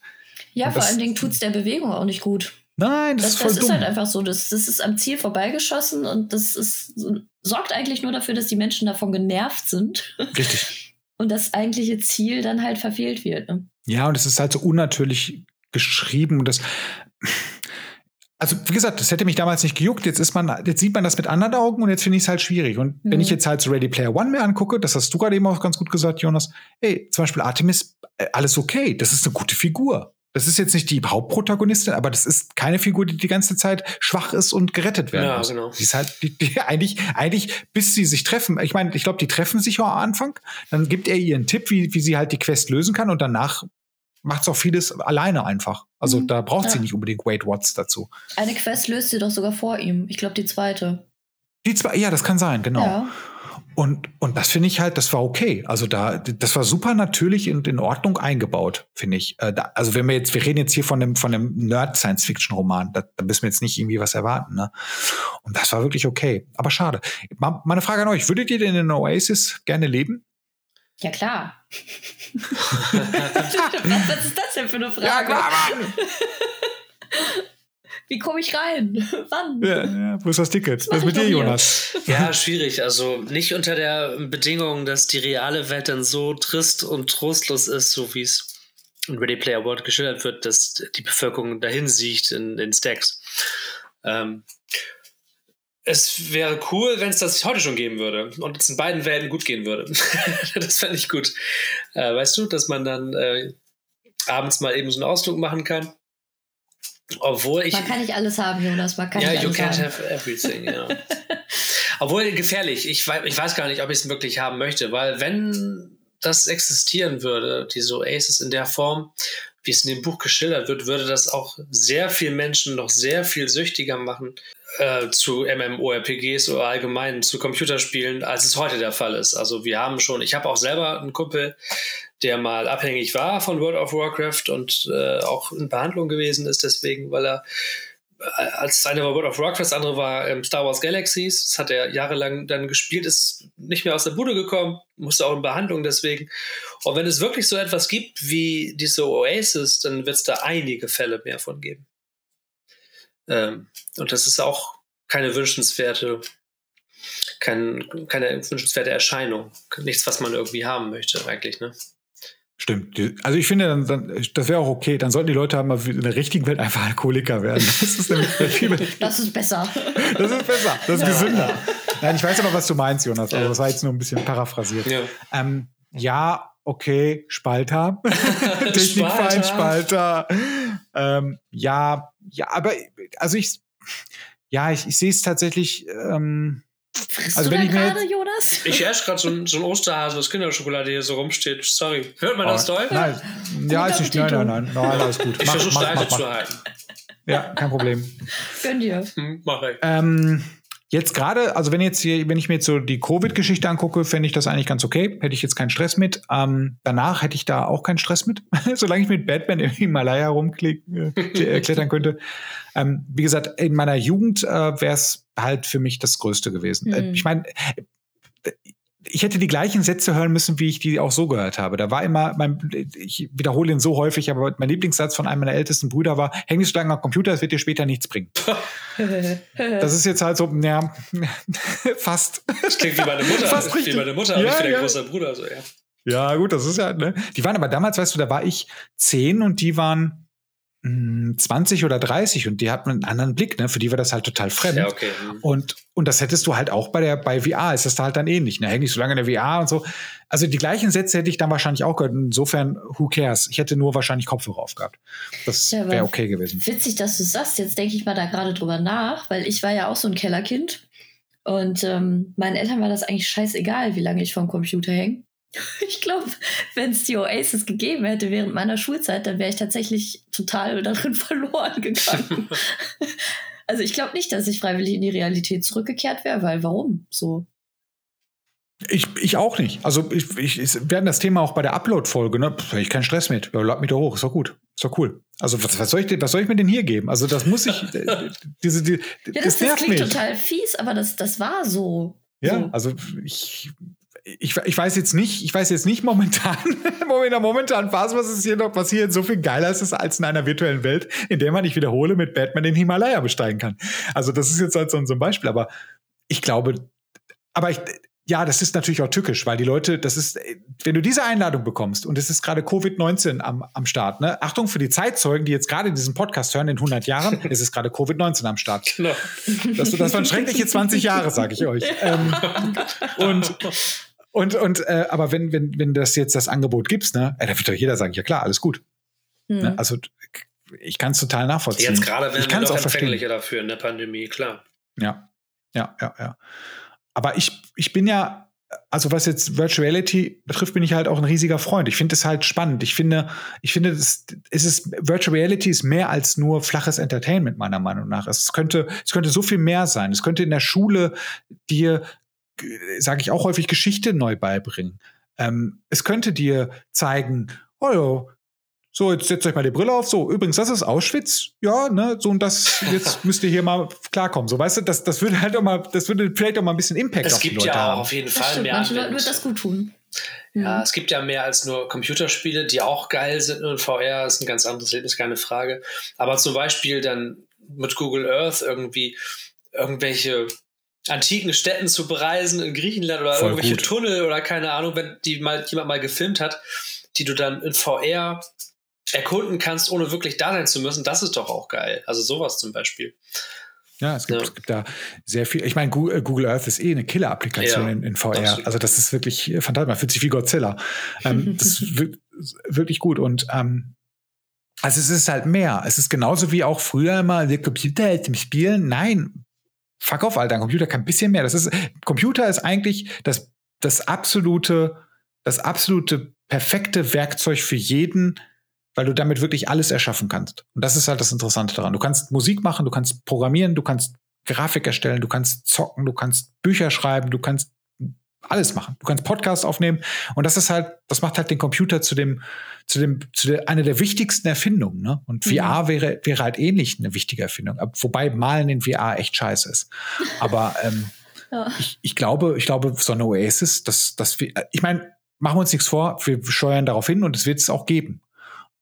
Ja, und vor allen Dingen tut es der Bewegung auch nicht gut. Nein, das, das ist voll Das dumm. ist halt einfach so, das, das ist am Ziel vorbeigeschossen und das ist, sorgt eigentlich nur dafür, dass die Menschen davon genervt sind. Richtig. [laughs] und das eigentliche Ziel dann halt verfehlt wird. Ne? Ja, und es ist halt so unnatürlich geschrieben und das also wie gesagt, das hätte mich damals nicht gejuckt. Jetzt ist man, jetzt sieht man das mit anderen Augen und jetzt finde ich es halt schwierig. Und mhm. wenn ich jetzt halt so Ready Player One mir angucke, das hast du gerade eben auch ganz gut gesagt, Jonas, ey, zum Beispiel Artemis, äh, alles okay, das ist eine gute Figur. Das ist jetzt nicht die Hauptprotagonistin, aber das ist keine Figur, die die ganze Zeit schwach ist und gerettet werden ja, muss. Genau. Die ist halt, die, die [laughs] eigentlich, eigentlich, bis sie sich treffen. Ich meine, ich glaube, die treffen sich auch am Anfang. Dann gibt er ihr einen Tipp, wie, wie sie halt die Quest lösen kann und danach macht es auch vieles alleine einfach. Also mhm. da braucht ja. sie nicht unbedingt Wade Watts dazu. Eine Quest löst sie doch sogar vor ihm. Ich glaube, die zweite. Die zwei, ja, das kann sein, genau. Ja. Und, und das finde ich halt, das war okay. Also da, das war super natürlich und in Ordnung eingebaut, finde ich. Äh, da, also wenn wir jetzt, wir reden jetzt hier von einem, von einem Nerd-Science-Fiction-Roman, da, da müssen wir jetzt nicht irgendwie was erwarten, ne? Und das war wirklich okay. Aber schade. Meine Frage an euch, würdet ihr denn in Oasis gerne leben? Ja, klar. [laughs] Was ist das denn für eine Frage? Ja, klar, Mann. Wie komme ich rein? Wann? Ja, ja, wo ist das Ticket? Was ist mit dir, Jonas? Ja, schwierig. Also nicht unter der Bedingung, dass die reale Welt dann so trist und trostlos ist, so wie es in Ready Player One geschildert wird, dass die Bevölkerung dahin sieht in den Stacks. Ähm, es wäre cool, wenn es das heute schon geben würde und es in beiden Welten gut gehen würde. [laughs] das fände ich gut. Äh, weißt du, dass man dann äh, abends mal eben so einen Ausflug machen kann. Obwohl ich. Man kann nicht alles haben, Jonas. Man kann ja, nicht you can't haben. have everything, ja. [laughs] Obwohl gefährlich. Ich, ich weiß gar nicht, ob ich es wirklich haben möchte, weil wenn das existieren würde, diese Oasis in der Form, wie es in dem Buch geschildert wird, würde das auch sehr viel Menschen noch sehr viel süchtiger machen äh, zu MMORPGs oder allgemein zu Computerspielen, als es heute der Fall ist. Also wir haben schon, ich habe auch selber einen Kumpel, der mal abhängig war von World of Warcraft und äh, auch in Behandlung gewesen ist, deswegen, weil er äh, als eine war World of Warcraft, das andere war ähm, Star Wars Galaxies. Das hat er jahrelang dann gespielt, ist nicht mehr aus der Bude gekommen, musste auch in Behandlung deswegen. Und wenn es wirklich so etwas gibt wie diese Oasis, dann wird es da einige Fälle mehr von geben. Ähm, und das ist auch keine wünschenswerte, kein, keine wünschenswerte Erscheinung. Nichts, was man irgendwie haben möchte, eigentlich, ne? Stimmt. Also ich finde, dann, dann, das wäre auch okay. Dann sollten die Leute haben in der richtigen Welt einfach Alkoholiker werden. Das ist, [laughs] viel das ist besser. [laughs] Das ist besser. Das ist ja, gesünder. Nein, ich weiß aber, was du meinst, Jonas. Also das war jetzt nur ein bisschen paraphrasiert. Ja, ähm, ja okay, Spalter. [laughs] Technikfein, Spalter. Ähm, ja, ja, aber also ich, ja, ich, ich sehe es tatsächlich. Ähm, Frisst also, du wenn ich gerade, Jonas? Ich esse gerade so, ein, so ein Osterhase aus Kinderschokolade hier so rumsteht. Sorry. Hört man oh, das doll? Nein, ja, ist nicht. Nein, nein, nein, nein, alles gut. [laughs] Ich versuche leise zu halten. Ja, kein Problem. Gönn dir. Hm, mach ich. Ähm, Jetzt gerade, also wenn jetzt hier, wenn ich mir jetzt so die Covid-Geschichte angucke, fände ich das eigentlich ganz okay. Hätte ich jetzt keinen Stress mit. Ähm, danach hätte ich da auch keinen Stress mit, [laughs] solange ich mit Batman im Himalaya rumklettern äh, könnte. Ähm, wie gesagt, in meiner Jugend äh, wäre es halt für mich das Größte gewesen. Mhm. Äh, ich meine, ich hätte die gleichen Sätze hören müssen, wie ich die auch so gehört habe. Da war immer, mein, ich wiederhole ihn so häufig, aber mein Lieblingssatz von einem meiner ältesten Brüder war, häng so lange am Computer, es wird dir später nichts bringen. [laughs] das ist jetzt halt so, ja, [laughs] fast. Das klingt wie meine Mutter, fast wie meine Mutter, aber ja, ich bin der ja. große Bruder, so, ja. Ja, gut, das ist ja, ne? Die waren aber damals, weißt du, da war ich zehn und die waren 20 hm, oder 30 und die hatten einen anderen Blick, ne? Für die war das halt total fremd. Ja, okay. Mhm. Und, und das hättest du halt auch bei der, bei VR ist das da halt dann ähnlich. Ne? Häng nicht so lange in der VR und so. Also die gleichen Sätze hätte ich dann wahrscheinlich auch gehört. Insofern, who cares? Ich hätte nur wahrscheinlich Kopfhörer aufgehabt. Das ja, wäre okay gewesen. Witzig, dass du sagst. Jetzt denke ich mal da gerade drüber nach, weil ich war ja auch so ein Kellerkind. Und ähm, meinen Eltern war das eigentlich scheißegal, wie lange ich vom Computer hänge. [laughs] Ich glaube, wenn es die Oasis gegeben hätte während meiner Schulzeit, dann wäre ich tatsächlich total darin [laughs] verloren gegangen. [laughs] also ich glaube nicht, dass ich freiwillig in die Realität zurückgekehrt wäre, weil warum so? Ich, ich auch nicht. Also ich, ich, wir hatten das Thema auch bei der Upload-Folge, ne? Habe ich keinen Stress mit. Ja, lad mich doch hoch, ist doch gut. Ist doch cool. Also was, was, soll ich, was soll ich mir denn hier geben? Also das muss ich. diese, die, ja, das, das, das klingt mich. total fies, aber das, das war so. Ja, so. also ich ich, ich weiß jetzt nicht, ich weiß jetzt nicht momentan, [laughs] in der momentanen Phase, was ist hier noch passiert, so viel geiler ist es als in einer virtuellen Welt, in der man, ich wiederhole, mit Batman den Himalaya besteigen kann. Also das ist jetzt halt so, so ein Beispiel, aber ich glaube, aber ich, ja, das ist natürlich auch tückisch, weil die Leute, das ist, wenn du diese Einladung bekommst und es ist gerade Covid-19 am, am Start, ne? Achtung für die Zeitzeugen, die jetzt gerade diesen Podcast hören in 100 Jahren, es ist gerade Covid-19 am Start. Genau. Das, das waren schreckliche 20 Jahre, sage ich euch. [laughs] Ähm, und und, und äh, aber wenn, wenn, wenn das jetzt das Angebot gibst, ne, äh, da wird doch jeder sagen, ja klar, alles gut. Mhm. Ne? Also ich kann es total nachvollziehen. Jetzt gerade werden wir doch empfänglicher dafür in der Pandemie, klar. Ja, ja, ja, ja. Aber ich, ich bin ja, also was jetzt Virtual Reality betrifft, bin ich halt auch ein riesiger Freund. Ich finde es halt spannend. Ich finde, ich finde, es ist Virtual Reality ist mehr als nur flaches Entertainment meiner Meinung nach. Es könnte, es könnte so viel mehr sein. Es könnte in der Schule dir, sage ich auch häufig, Geschichte neu beibringen. Ähm, es könnte dir zeigen, oh, so, jetzt setzt euch mal die Brille auf. So, übrigens, das ist Auschwitz. Ja, ne, so und das, jetzt [laughs] müsst ihr hier mal klarkommen. So, weißt du, das, das würde halt auch mal, das würde vielleicht auch mal ein bisschen Impact es auf die Leute ja haben. auf jeden Fall stimmt, mehr. Manchen Leuten wird das gut tun. Ja, mhm. es gibt ja mehr als nur Computerspiele, die auch geil sind und VR ist ein ganz anderes Leben, ist keine Frage. Aber zum Beispiel dann mit Google Earth irgendwie irgendwelche antiken Städten zu bereisen in Griechenland oder Voll irgendwelche gut. Tunnel oder keine Ahnung, wenn die mal jemand mal gefilmt hat, die du dann in VR erkunden kannst, ohne wirklich da sein zu müssen, das ist doch auch geil. Also sowas zum Beispiel. Ja, es gibt, ja. es gibt da sehr viel. Ich meine, Google Earth ist eh eine Killer-Applikation ja, in, in, VR. Absolut. Also das ist wirklich fantastisch. Man fühlt sich wie Godzilla. ähm, [laughs] das ist wirklich gut. Und ähm, also es ist halt mehr. Es ist genauso wie auch früher immer der Computer hält im Spielen. Nein, fuck off, Alter. Ein Computer kann ein bisschen mehr. Das ist Computer ist eigentlich das das absolute das absolute perfekte Werkzeug für jeden weil du damit wirklich alles erschaffen kannst. Und das ist halt das Interessante daran. Du kannst Musik machen, du kannst programmieren, du kannst Grafik erstellen, du kannst zocken, du kannst Bücher schreiben, du kannst alles machen. Du kannst Podcasts aufnehmen und das ist halt, das macht halt den Computer zu dem, zu dem, zu der, einer der wichtigsten Erfindungen. Ne? Und mhm. VR wäre, wäre halt ähnlich eine wichtige Erfindung, wobei Malen in VR echt scheiße ist. Aber [laughs] ähm, ja. ich, ich glaube, ich glaube, so eine Oasis, das, das, ich meine, machen wir uns nichts vor, wir steuern darauf hin und es wird es auch geben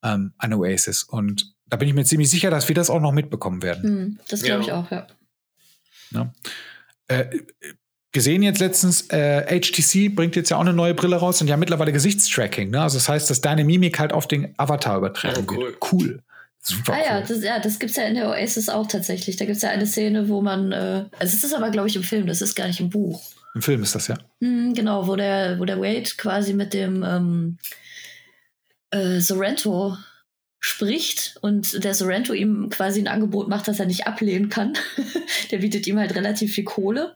ähm, an Oasis. Und da bin ich mir ziemlich sicher, dass wir das auch noch mitbekommen werden. Mhm, das glaube ich auch, ja. ja. Äh, gesehen jetzt letztens, äh, HTC bringt jetzt ja auch eine neue Brille raus und ja mittlerweile Gesichtstracking. Ne? Also das heißt, dass deine Mimik halt auf den Avatar übertragen oh, cool. wird. Cool. Super ah cool. ja, das, ja, das gibt's ja in der Oasis auch tatsächlich. Da gibt es ja eine Szene, wo man, äh, also es ist aber, glaube ich, im Film, das ist gar nicht im Buch. Im Film ist das ja. Mhm, genau, wo der, wo der Wade quasi mit dem ähm, äh, Sorrento spricht und der Sorrento ihm quasi ein Angebot macht, das er nicht ablehnen kann. [laughs] der bietet ihm halt relativ viel Kohle.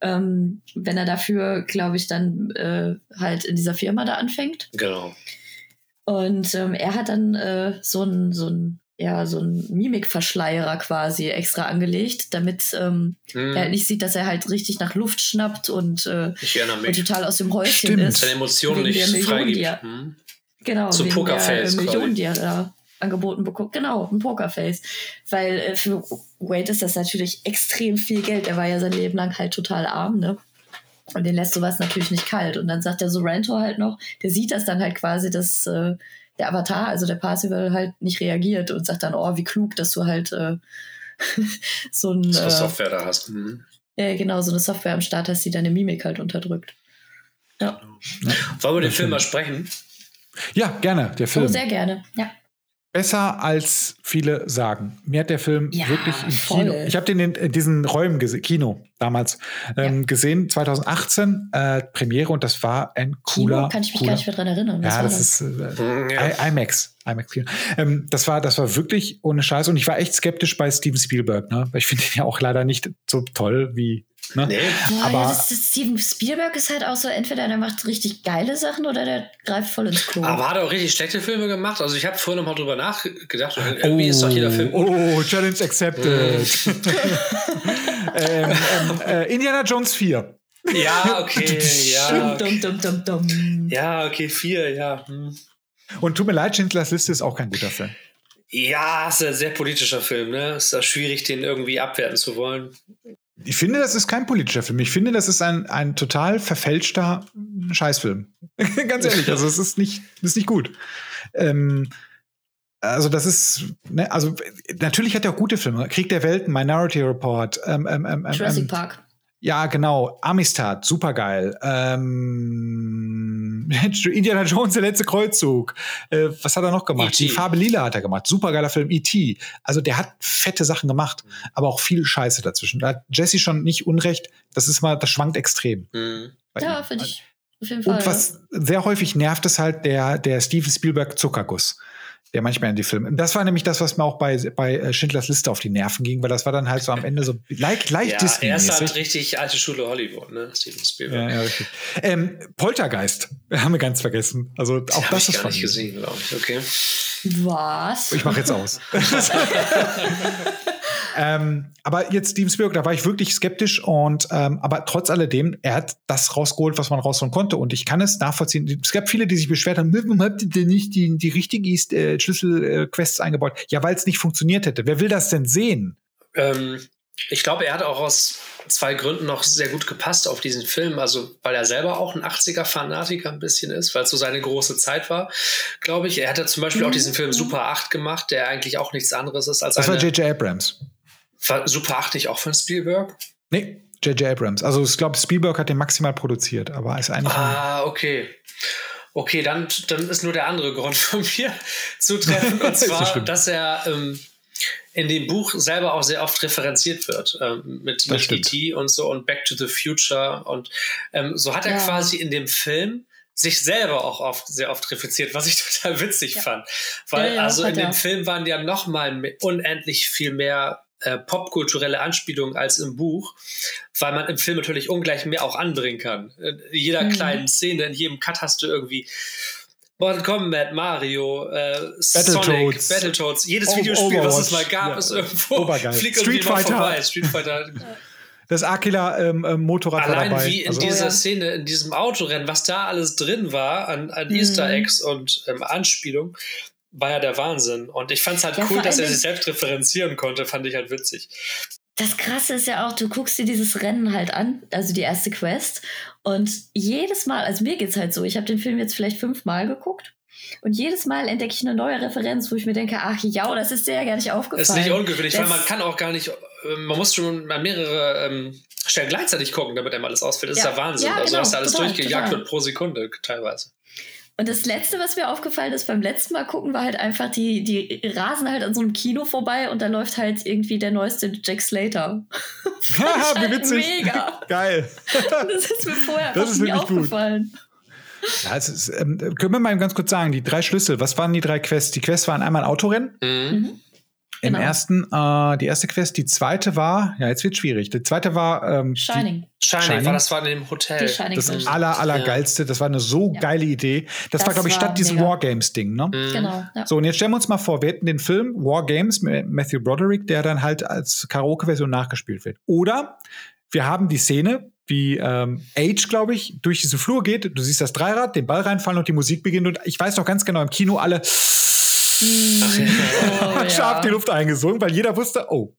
Ähm, wenn er dafür, glaube ich, dann äh, halt in dieser Firma da anfängt. Genau. Und ähm, er hat dann äh, so ein, so ein, ja, so ein Mimikverschleierer quasi extra angelegt, damit ähm, hm. er halt nicht sieht, dass er halt richtig nach Luft schnappt und, äh, und total aus dem Häuschen Stimmt. ist. Seine Emotionen nicht freigibt. Hm. Genau, Zum Pokerface. Äh, Millionen, die er da angeboten bekommt. Genau, ein Pokerface. Weil äh, für Wade ist das natürlich extrem viel Geld. Er war ja sein Leben lang halt total arm, ne? Und den lässt sowas natürlich nicht kalt. Und dann sagt der Sorrento halt noch, der sieht das dann halt quasi, dass äh, der Avatar, also der Parsival, halt nicht reagiert und sagt dann, oh, wie klug, dass du halt äh, [laughs] so ein. So äh, Software da hast. Mhm. Ja, genau, so eine Software am Start hast, die deine Mimik halt unterdrückt. Ja. Wollen wir den Film mal sprechen? Ja, gerne, der Film. Oh, sehr gerne, ja. Besser als viele sagen. Mir hat der Film ja, wirklich im voll. Kino. Ich habe den in, in, diesen Räumen Kino damals ähm, ja. gesehen, 2018 äh, Premiere und das war ein cooler. Kino kann ich mich cooler, gar nicht mehr dran erinnern. Was ja, das, das, ist äh, ja. IMAX. IMAX Kino. Ähm, das war, das war wirklich ohne Scheiß und ich war echt skeptisch bei Steven Spielberg, ne? Weil ich finde ihn ja auch leider nicht so toll wie Ne? Nee. Boah, aber ja, das, das Steven Spielberg ist halt auch so, entweder der macht richtig geile Sachen oder der greift voll ins Klo. Aber hat er auch richtig schlechte Filme gemacht? Also ich habe vorhin noch mal drüber nachgedacht. Irgendwie oh, ist doch jeder Film. Oh, Challenge accepted. [laughs] [laughs] ähm, ähm, äh, Indiana Jones 4. Ja, okay. [laughs] ja, okay. Dum, dum, dum, ja, okay, 4, ja. Hm. Und tut mir leid, Schindlers Liste ist auch kein guter Film. Ja, ist ein sehr politischer Film, ne? Ist da schwierig, den irgendwie abwerten zu wollen. Ich finde, das ist kein politischer Film. Ich finde, das ist ein, ein total verfälschter Scheißfilm. [laughs] Ganz ehrlich, also es ist nicht, ist nicht gut. Ähm, also das ist, ne, also natürlich hat er auch gute Filme. Krieg der Welten, Minority Report, ähm, ähm, ähm, Jurassic Park. Ja, genau. Amistad, supergeil. Ähm, [laughs] Indiana Jones, der letzte Kreuzzug. Äh, was hat er noch gemacht? E.T.. Die Farbe Lila hat er gemacht. Supergeiler Film, E.T. Also der hat fette Sachen gemacht, aber auch viel Scheiße dazwischen. Da hat Jesse schon nicht Unrecht. Das ist mal, das schwankt extrem. Mhm. Ja, finde ich auf jeden Fall. Und was sehr häufig nervt, ist halt der, der Steven Spielberg Zuckerguss. Der manchmal in die Filme. Das war nämlich das, was mir auch bei, bei äh, Schindlers Liste auf die Nerven ging, weil das war dann halt so am Ende so leicht, leicht Ja, Disney. er ist halt richtig alte Schule Hollywood, ne? Steven Spielberg. Ja, ja, richtig. Ähm, Poltergeist [laughs] haben wir ganz vergessen. Also auch Hab das ich ist gar nicht gesehen, glaube ich. Okay. Was? Ich mache jetzt aus. [laughs] [laughs] ähm, aber jetzt Steven Spielberg, da war ich wirklich skeptisch und ähm, aber trotz alledem, er hat das rausgeholt, was man rausholen konnte und ich kann es nachvollziehen. Es gab viele, die sich beschwert haben, warum habt ihr denn nicht die, die richtigen äh, Schlüsselquests eingebaut? Ja, weil es nicht funktioniert hätte. Wer will das denn sehen? Ähm, ich glaube, er hat auch aus zwei Gründen noch sehr gut gepasst auf diesen Film. Also, weil er selber auch ein 80er-Fanatiker ein bisschen ist, weil es so seine große Zeit war, glaube ich. Er hat ja zum Beispiel auch diesen Film Super 8 gemacht, der eigentlich auch nichts anderes ist als Das war eine. J.J. Abrams. War Super 8 nicht auch von Spielberg? Nee, J.J. Abrams. Also ich glaube, Spielberg hat den maximal produziert, aber ist eigentlich. Ah, okay. Okay, dann, dann ist nur der andere Grund [laughs] von mir zu treffen. Und [laughs] zwar, schlimm. dass er ähm, in dem Buch selber auch sehr oft referenziert wird. Ähm, mit Das mit. E.T. und so und Back to the Future. Und ähm, so hat er Ja. quasi in dem Film sich selber auch oft, sehr oft referenziert, was ich [laughs] total witzig Ja. fand. Weil Ja, ja, also in dem. Film waren ja noch mal unendlich viel mehr äh, popkulturelle Anspielungen als im Buch, weil man im Film natürlich ungleich mehr auch anbringen kann. In jeder Mhm. kleinen Szene, in jedem Cut hast du irgendwie Mortal Kombat, Mario, äh, Sonic, Battletoads. Battletoads, jedes O- Videospiel, was es Overwatch. mal gab, Ja, ist irgendwo obergeil. fliegt Street Fighter. vorbei. Street Fighter. [laughs] Das Aquila ähm, ähm, Motorrad war Allein dabei. wie in also, dieser ja. Szene, in diesem Autorennen, was da alles drin war an, an Mhm. Easter Eggs und ähm, Anspielung, war ja der Wahnsinn. Und ich fand es halt Ja, cool, dass er sich selbst referenzieren konnte, fand ich halt witzig. Das Krasse ist ja auch, du guckst dir dieses Rennen halt an, also die erste Quest. Und jedes Mal, also mir geht's halt so, ich habe den Film jetzt vielleicht fünfmal geguckt. Und jedes Mal entdecke ich eine neue Referenz, wo ich mir denke, ach ja, das ist dir ja gar nicht aufgefallen. Das ist nicht ungewöhnlich, weil Das- man kann auch gar nicht, äh, man muss schon an mehrere ähm, Stellen gleichzeitig gucken, damit einem alles ausfällt. Das ist Ja. ja Wahnsinn. Ja, also genau, was da alles total, durchgejagt total. wird pro Sekunde teilweise. Und das Letzte, was mir aufgefallen ist beim letzten Mal gucken, war halt einfach, die, die rasen halt an so einem Kino vorbei und da läuft halt irgendwie der neueste Jack Slater. [laughs] Haha, wie halt witzig. Mega. [laughs] Geil. Das ist mir vorher Das fast ist nie wirklich gut. aufgefallen. Ja, es ist, ähm, können wir mal ganz kurz sagen, die drei Schlüssel, was waren die drei Quests? Die Quests waren einmal Autorennen. Mhm. Im Genau. ersten, äh, die erste Quest, die zweite war, ja, jetzt wird schwierig. Die zweite war ähm, Shining. Shining, Shining? war das war in dem Hotel. Die Shining die, das aller, aller Ja. geilste. Das war eine so Ja. geile Idee. Das, Das war, glaube ich, statt diesem. Wargames-Ding, ne? Mhm. Genau. Ja. So, und jetzt stellen wir uns mal vor, wir hätten den Film War Games mit Matthew Broderick, der dann halt als Karaoke-Version nachgespielt wird. Oder wir haben die Szene, wie ähm, Age, glaube ich, durch diesen Flur geht. Du siehst das Dreirad, den Ball reinfallen und die Musik beginnt. Und ich weiß noch ganz genau, im Kino alle Oh, [laughs] scharf die ja. Luft eingesungen, weil jeder wusste, oh.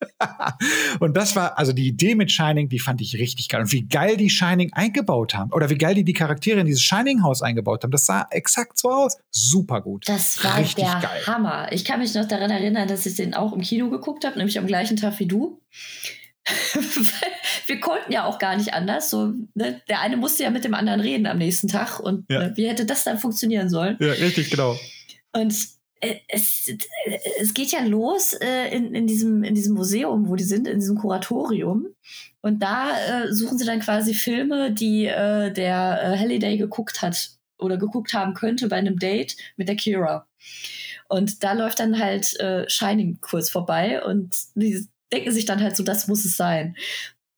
[laughs] und das war, also die Idee mit Shining, die fand ich richtig geil. Und wie geil die Shining eingebaut haben. Oder wie geil die die Charaktere in dieses Shining-Haus eingebaut haben. Das sah exakt so aus. Super gut. Das war Richtig der geil. Hammer. Ich kann mich noch daran erinnern, dass ich den auch im Kino geguckt habe, nämlich am gleichen Tag wie du. [laughs] Wir konnten ja auch gar nicht anders. So, ne? Der eine musste ja mit dem anderen reden am nächsten Tag. Und Ja. äh, wie hätte das dann funktionieren sollen? Ja, richtig, genau. Und es, äh, es geht ja los äh, in, in, diesem, in diesem Museum, wo die sind, in diesem Kuratorium. Und da äh, suchen sie dann quasi Filme, die äh, der äh, Halliday geguckt hat oder geguckt haben könnte bei einem Date mit der Kira. Und da läuft dann halt äh, Shining kurz vorbei und die denken sich dann halt so, das muss es sein.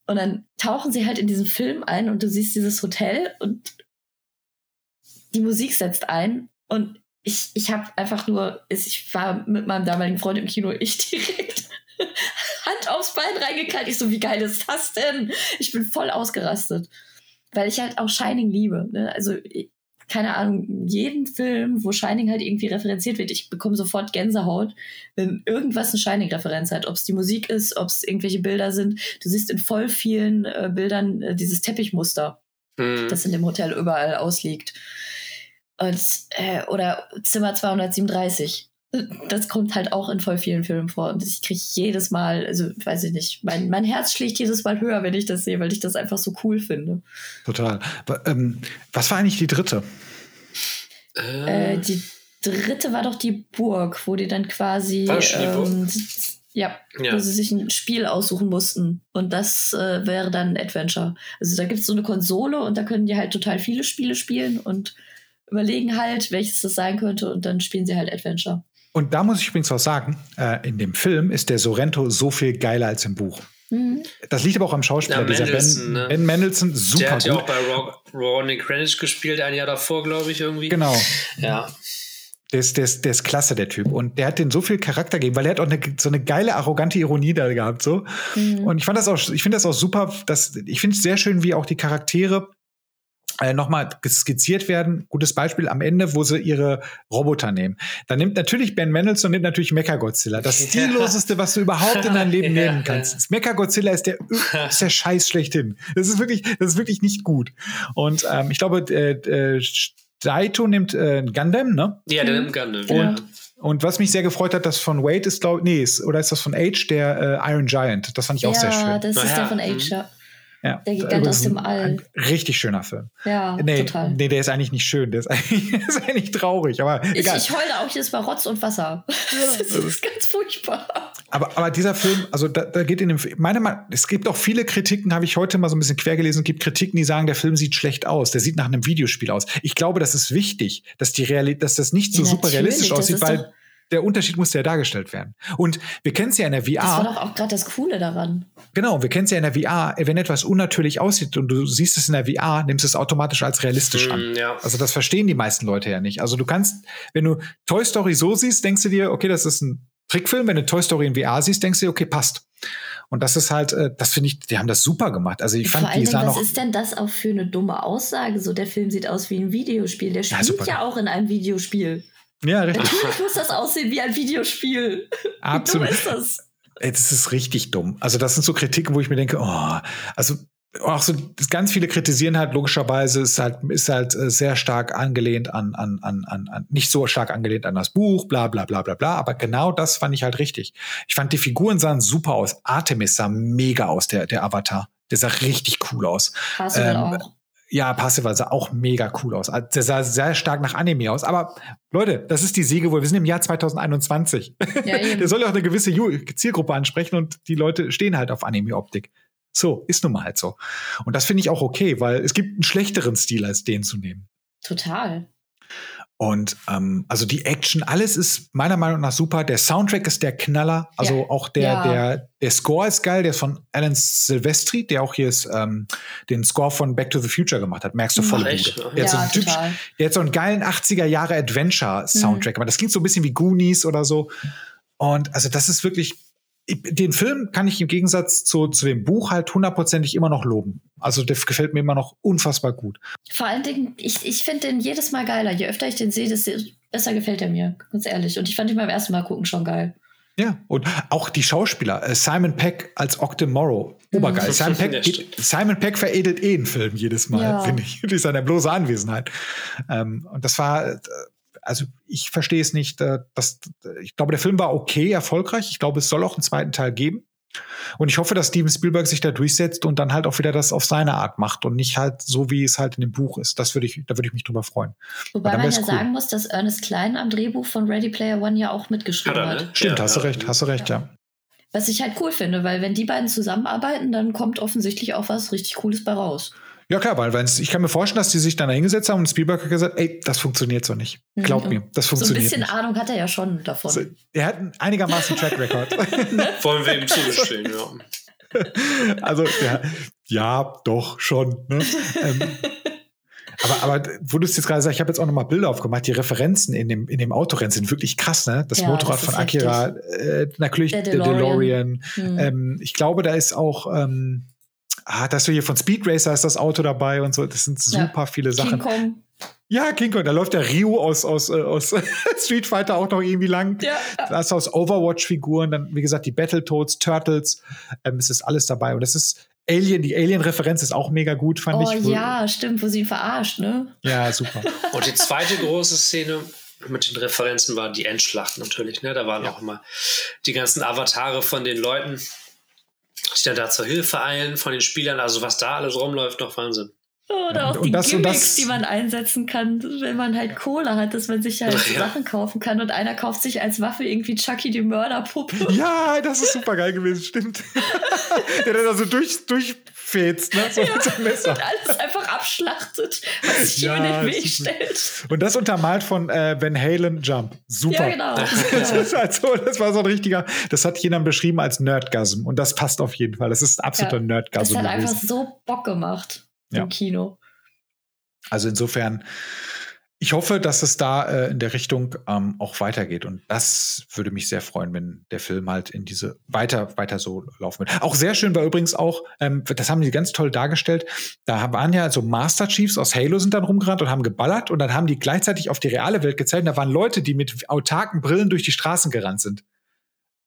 Und dann tauchen sie halt in diesen Film ein und du siehst dieses Hotel und die Musik setzt ein und ich, ich habe einfach nur, ich war mit meinem damaligen Freund im Kino, ich [laughs] direkt Hand aufs Bein reingeknallt. Ich so, wie geil ist das denn? Ich bin voll ausgerastet. Weil ich halt auch Shining liebe. Ne? Also, keine Ahnung, jeden Film, wo Shining halt irgendwie referenziert wird, ich bekomme sofort Gänsehaut, wenn irgendwas eine Shining-Referenz hat. Ob es die Musik ist, ob es irgendwelche Bilder sind. Du siehst in voll vielen äh, Bildern äh, dieses Teppichmuster Mhm. das in dem Hotel überall ausliegt. Und, äh, oder Zimmer 237. das kommt halt auch in voll vielen Filmen vor. Und ich kriege jedes Mal, also weiß ich nicht, mein, mein Herz schlägt jedes Mal höher, wenn ich das sehe, weil ich das einfach so cool finde. Total. Ähm, was war eigentlich die dritte? Äh, die dritte war doch die Burg, wo die dann quasi ähm, ja, ja, wo sie sich ein Spiel aussuchen mussten. Und das äh, wäre dann ein Adventure. Also da gibt es so eine Konsole und da können die halt total viele Spiele spielen und überlegen halt, welches das sein könnte und dann spielen sie halt Adventure. Und da muss ich übrigens auch sagen, äh, in dem Film ist der Sorrento so viel geiler als im Buch. Mhm. Das liegt aber auch am Schauspieler, ja, dieser Ben, ne? ben Mendelssohn, super Der hat ja auch bei Ronnie Greenwich gespielt, ein Jahr davor, glaube ich, irgendwie. Genau. Ja. Der ist, der, ist, der ist klasse, der Typ. Und der hat den so viel Charakter gegeben, weil er hat auch eine, so eine geile, arrogante Ironie da gehabt. So. Mhm. Und ich fand das auch, ich finde das auch super, dass, ich finde es sehr schön, wie auch die Charaktere äh, nochmal skizziert werden. Gutes Beispiel am Ende, wo sie ihre Roboter nehmen. Da nimmt natürlich Ben Mendelssohn nimmt natürlich Mechagodzilla. Das [laughs] stilloseste, was du überhaupt in deinem Leben [laughs] ja, nehmen kannst. Ja. Mechagodzilla ist der, ist der Scheiß schlechthin. Das ist wirklich, das ist wirklich nicht gut. Und ähm, ich glaube, äh, äh, Daito nimmt äh, Gundam, ne? Ja, der nimmt Gundam. Und, ja. und was mich sehr gefreut hat, das von Wade ist, glaube nee, ist, oder ist das von Age, der äh, Iron Giant. Das fand ich auch sehr schön. Ja, das ist der von Age, ja. Ja, der Gigant aus dem All. richtig schöner Film. Ja, nee, total. Nee, der ist eigentlich nicht schön. Der ist [laughs] eigentlich, der ist eigentlich traurig. Aber ich, egal. ich heule auch jedes Mal Rotz und Wasser. [laughs] das ist ganz furchtbar. Aber, aber dieser Film, also da, da geht in dem meine Meinung, es gibt auch viele Kritiken, habe ich heute mal so ein bisschen quer gelesen, es gibt Kritiken, die sagen, der Film sieht schlecht aus. Der sieht nach einem Videospiel aus. Ich glaube, das ist wichtig, dass die Realität, dass das nicht so ja, super realistisch aussieht, weil der Unterschied muss ja dargestellt werden. Und wir kennen es ja in der VR. Das war doch auch gerade das Coole daran. Genau, wir kennen es ja in der VR, wenn etwas unnatürlich aussieht und du siehst es in der VR, nimmst es automatisch als realistisch an. Mm, ja. Also das verstehen die meisten Leute ja nicht. Also du kannst, wenn du Toy Story so siehst, denkst du dir, okay, das ist ein Trickfilm. Wenn du Toy Story in VR siehst, denkst du dir, okay, passt. Und das ist halt, äh, das finde ich, die haben das super gemacht. Also ich fand, Vor die sah noch. Was ist denn das auch für eine dumme Aussage? So, der Film sieht aus wie ein Videospiel. Der spielt ja, ja auch in einem Videospiel. Ja, richtig. Natürlich muss das aussehen wie ein Videospiel. Absolut. Wie dumm ist das? Das ist richtig dumm. Also, das sind so Kritiken, wo ich mir denke, oh, also auch so ganz viele kritisieren halt logischerweise ist halt ist halt äh, sehr stark angelehnt an an an an, an nicht so stark angelehnt an das Buch bla bla bla bla bla aber genau das fand ich halt richtig ich fand die Figuren sahen super aus Artemis sah mega aus der der Avatar der sah richtig cool aus ähm, auch ja, Passiver sah auch mega cool aus. Also, der sah sehr stark nach Anime aus. Aber Leute, das ist die Siege, wo wir sind im Jahr 2021. Ja, [laughs] der soll ja auch eine gewisse Zielgruppe ansprechen und die Leute stehen halt auf Anime-Optik. So, ist nun mal halt so. Und das finde ich auch okay, weil es gibt einen schlechteren Stil, als den zu nehmen. Total. Und ähm, also die Action, alles ist meiner Meinung nach super. Der Soundtrack ist der Knaller. Also ja. auch der, ja. der, der Score ist geil. Der ist von Alan Silvestri, der auch hier ist, ähm, den Score von Back to the Future gemacht hat. Merkst du voll. Der, ja, hat so einen typisch, der hat so einen geilen 80er Jahre Adventure-Soundtrack. Mhm. Aber das klingt so ein bisschen wie Goonies oder so. Und also das ist wirklich den Film kann ich im Gegensatz zu, zu dem Buch halt hundertprozentig immer noch loben. Also der gefällt mir immer noch unfassbar gut. Vor allen Dingen, ich, ich finde den jedes Mal geiler. Je öfter ich den sehe, desto besser gefällt er mir, ganz ehrlich. Und ich fand ihn beim ersten Mal gucken schon geil. Ja, und auch die Schauspieler. Äh, Simon Peck als Octo Morrow. Obergeil. Mhm. [laughs] Simon, Peck, geht, Simon Peck veredelt eh einen Film jedes Mal, ja. finde ich, [laughs] durch seine bloße Anwesenheit. Ähm, und das war, äh, also ich verstehe es nicht. Äh, dass, ich glaube, der Film war okay, erfolgreich. Ich glaube, es soll auch einen zweiten Teil geben. Und ich hoffe, dass Steven Spielberg sich da durchsetzt und dann halt auch wieder das auf seine Art macht und nicht halt so, wie es halt in dem Buch ist. Das würde ich, da würde ich mich drüber freuen. Wobei man ja cool. sagen muss, dass Ernest Klein am Drehbuch von Ready Player One ja auch mitgeschrieben hat. Ne? Stimmt, ja, hast du recht, hast du recht, ja. ja. Was ich halt cool finde, weil wenn die beiden zusammenarbeiten, dann kommt offensichtlich auch was richtig Cooles bei raus. Ja, klar, weil wenn's, ich kann mir vorstellen, dass die sich dann hingesetzt haben und Spielberg hat gesagt, ey, das funktioniert so nicht. Glaub mhm. mir, das funktioniert. So ein bisschen nicht. Ahnung hat er ja schon davon. So, er hat einen einigermaßen Track Record. [laughs] Wollen wir ihm zugestehen, ja. [laughs] Also, ja, ja, doch, schon. Ne? ähm, aber, aber wo du es jetzt gerade sagst, ich habe jetzt auch nochmal Bilder aufgemacht, die Referenzen in dem, in dem Autorennen sind wirklich krass, ne? Das ja, Motorrad das von Akira, äh, natürlich der DeLorean. Der DeLorean. Hm. Ähm, ich glaube, da ist auch ähm, ah, da hast du hier von Speed Racer ist das Auto dabei und so. Das sind super ja. viele Sachen. King Kong. Ja, King Kong. Da läuft der Ryu aus, aus, äh, aus [laughs] Street Fighter auch noch irgendwie lang. Ja. Da hast du aus Overwatch-Figuren, dann, wie gesagt, die Battletoads, Turtles. Ähm, es ist alles dabei. Und das ist Alien, die Alien-Referenz ist auch mega gut, fand oh, ich. Oh ja, stimmt, wo sie ihn verarscht, ne? Ja, super. [laughs] Und die zweite große Szene mit den Referenzen war die Endschlacht natürlich. Ne? Da waren ja. auch immer die ganzen Avatare von den Leuten, die dann da zur Hilfe eilen, von den Spielern. Also was da alles rumläuft, noch Wahnsinn. Oder auch die das, Gimmicks, die man einsetzen kann, wenn man halt Kohle hat, dass man sich halt [laughs] ja. Sachen kaufen kann und einer kauft sich als Waffe irgendwie Chucky die Mörderpuppe. [laughs] Ja, das ist super geil gewesen, stimmt. [laughs] Der dann da so durch, durchfetzt, ne? So ja, mit Messer. Und alles einfach abschlachtet, was sich ja, in den Weg stellt. Und das untermalt von äh, Van Halen Jump. Super. Ja, genau. Das, ist halt so, das war so ein richtiger, das hat jemand beschrieben als Nerdgasm und das passt auf jeden Fall. Das ist absoluter ja, Nerdgasm. Das hat gewesen. einfach so Bock gemacht ja. im Kino. Also insofern, ich hoffe, dass es da äh, in der Richtung ähm, auch weitergeht. Und das würde mich sehr freuen, wenn der Film halt in diese weiter, weiter so laufen wird. Auch sehr schön war übrigens auch, ähm, das haben die ganz toll dargestellt. Da waren ja so Master Chiefs aus Halo sind dann rumgerannt und haben geballert und dann haben die gleichzeitig auf die reale Welt gezeigt. Da waren Leute, die mit autarken Brillen durch die Straßen gerannt sind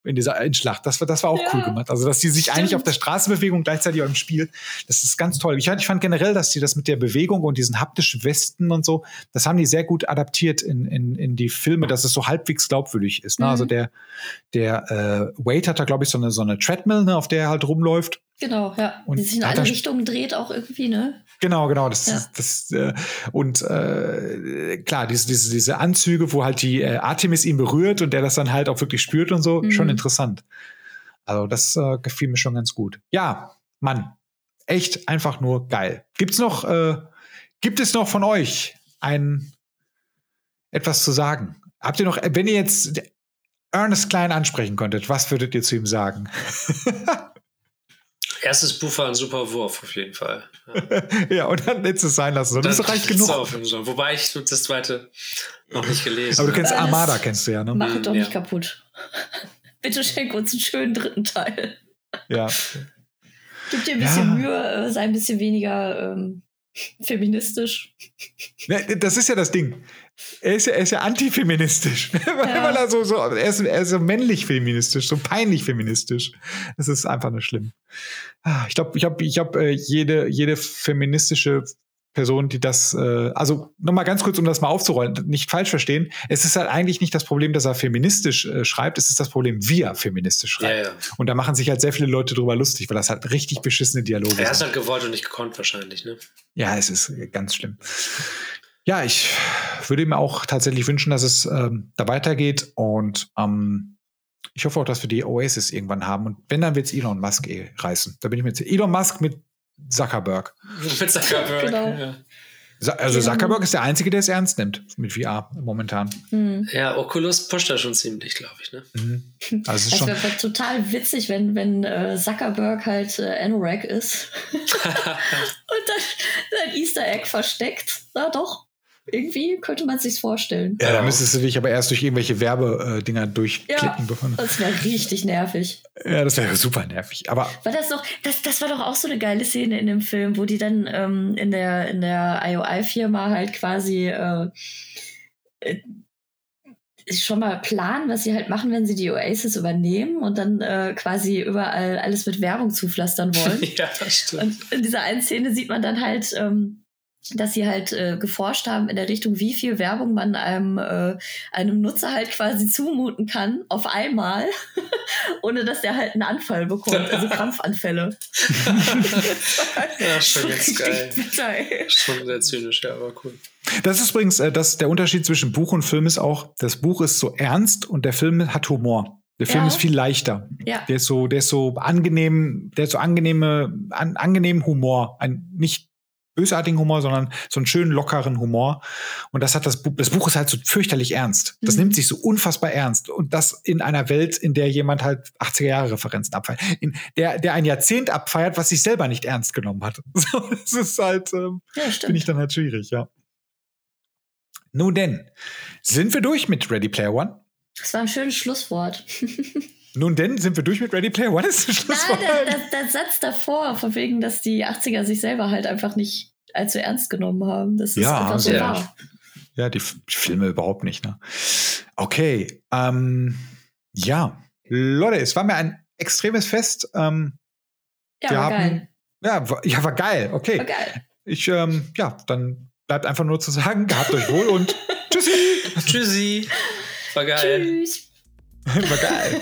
in dieser Endschlacht. Das war, das war auch ja, cool gemacht. Also, dass die sich stimmt. eigentlich auf der Straße bewegen und gleichzeitig auch im Spiel. Das ist ganz toll. Ich, ich fand generell, dass die das mit der Bewegung und diesen haptischen Westen und so, das haben die sehr gut adaptiert in, in, in die Filme, dass es so halbwegs glaubwürdig ist. Ne? Also mhm. Also der, der äh, Wade hat da, glaube ich, so eine, so eine Treadmill, ne, auf der er halt rumläuft. Genau, ja. Und die sich in alle Richtungen dreht auch irgendwie, ne? Genau, genau. Das, ja. das, äh, und äh, klar, diese, diese, diese Anzüge, wo halt die äh, Artemis ihn berührt und der das dann halt auch wirklich spürt und so, mhm. schon interessant. Also das äh, gefiel mir schon ganz gut. Ja, Mann, echt einfach nur geil. Gibt's noch, äh, gibt es noch von euch ein etwas zu sagen? Habt ihr noch, wenn ihr jetzt Ernest Klein ansprechen könntet, was würdet ihr zu ihm sagen? [laughs] Erstes Buch war ein super Wurf, auf jeden Fall. Ja, [laughs] ja und dann hättest du es sein lassen. Das, das reicht genug. Wobei ich das zweite noch nicht gelesen habe. Aber du kennst Armada, kennst du ja, ne? Mach es doch ja. nicht kaputt. [laughs] Bitte schenk uns einen schönen dritten Teil. Ja. Gib dir ein bisschen ja. Mühe, äh, sei ein bisschen weniger ähm, feministisch. Ja, das ist ja das Ding. Er ist ja, er ist ja antifeministisch. [laughs] Ja. er, so, so, er, ist, er ist so männlich feministisch, so peinlich feministisch. Das ist einfach nur schlimm. Ah, ich glaube, ich habe ich hab, äh, jede, jede feministische Person, die das, äh, also nochmal ganz kurz, um das mal aufzurollen, nicht falsch verstehen. Es ist halt eigentlich nicht das Problem, dass er feministisch äh, schreibt, es ist das Problem, wie er feministisch schreibt. Ja, ja. Und da machen sich halt sehr viele Leute drüber lustig, weil das halt richtig beschissene Dialoge sind. Er ist halt gewollt und nicht gekonnt wahrscheinlich, ne? Ja, es ist ganz schlimm. Ja, ich würde mir auch tatsächlich wünschen, dass es ähm, da weitergeht und ähm, ich hoffe auch, dass wir die Oasis irgendwann haben. Und wenn, dann wird es Elon Musk eh reißen. Da bin ich mir jetzt. Elon Musk mit Zuckerberg. [laughs] mit Zuckerberg, genau. ja. Also Zuckerberg ist der Einzige, der es ernst nimmt mit VR momentan. Mhm. Ja, Oculus pusht da schon ziemlich, glaube ich. Ne? Mhm. [laughs] Also es wäre total witzig, wenn, wenn äh, Zuckerberg halt äh, Anorak ist [laughs] und dann sein Easter Egg versteckt. Na doch. Irgendwie könnte man sich vorstellen. Ja, da müsstest du dich aber erst durch irgendwelche Werbedinger durchklicken. Ja, bevor das wäre richtig nervig. Ja, das wäre super nervig. Aber war das doch, das, das war doch auch so eine geile Szene in dem Film, wo die dann ähm, in der, in der IOI-Firma halt quasi äh, äh, schon mal planen, was sie halt machen, wenn sie die Oasis übernehmen und dann äh, quasi überall alles mit Werbung zupflastern wollen. [laughs] ja, das stimmt. Und in dieser einen Szene sieht man dann halt ähm, dass sie halt äh, geforscht haben in der Richtung, wie viel Werbung man einem, äh, einem Nutzer halt quasi zumuten kann, auf einmal, [laughs] ohne dass der halt einen Anfall bekommt, also [laughs] Krampfanfälle. ja, schon ganz geil. [laughs] Schon sehr zynisch, ja, aber cool. Das ist übrigens, äh, das, der Unterschied zwischen Buch und Film ist auch, das Buch ist so ernst und der Film hat Humor. Der Film ja. ist viel leichter. Ja. Der ist so, der ist so angenehm, der ist so angenehme, an, angenehm Humor. Ein, nicht bösartigen Humor, sondern so einen schönen, lockeren Humor. Und das hat das Buch, das Buch ist halt so fürchterlich ernst. Das mhm. nimmt sich so unfassbar ernst. Und das in einer Welt, in der jemand halt 80er Jahre Referenzen abfeiert. In der, der ein Jahrzehnt abfeiert, was sich selber nicht ernst genommen hat. [laughs] So, das ist halt, ähm, ja, finde ich dann halt schwierig, ja. Nun denn, sind wir durch mit Ready Player One? Das war ein schönes Schlusswort. [laughs] Nun denn, sind wir durch mit Ready Player One? Ist das Nein, der, der, der, Satz davor, von wegen, dass die 80er sich selber halt einfach nicht allzu ernst genommen haben. Das ist ja, einfach so wahr. Ja, die Filme überhaupt nicht. Ne? Okay, ähm, ja, Leute, es war mir ein extremes Fest. Ähm, ja, war haben, geil. Ja war, ja, war geil. Okay. War geil. Ich, ähm, ja, dann bleibt einfach nur zu sagen, gehabt euch wohl und [laughs] tschüssi. Tschüssi. War geil. Tschüss. War [laughs] geil.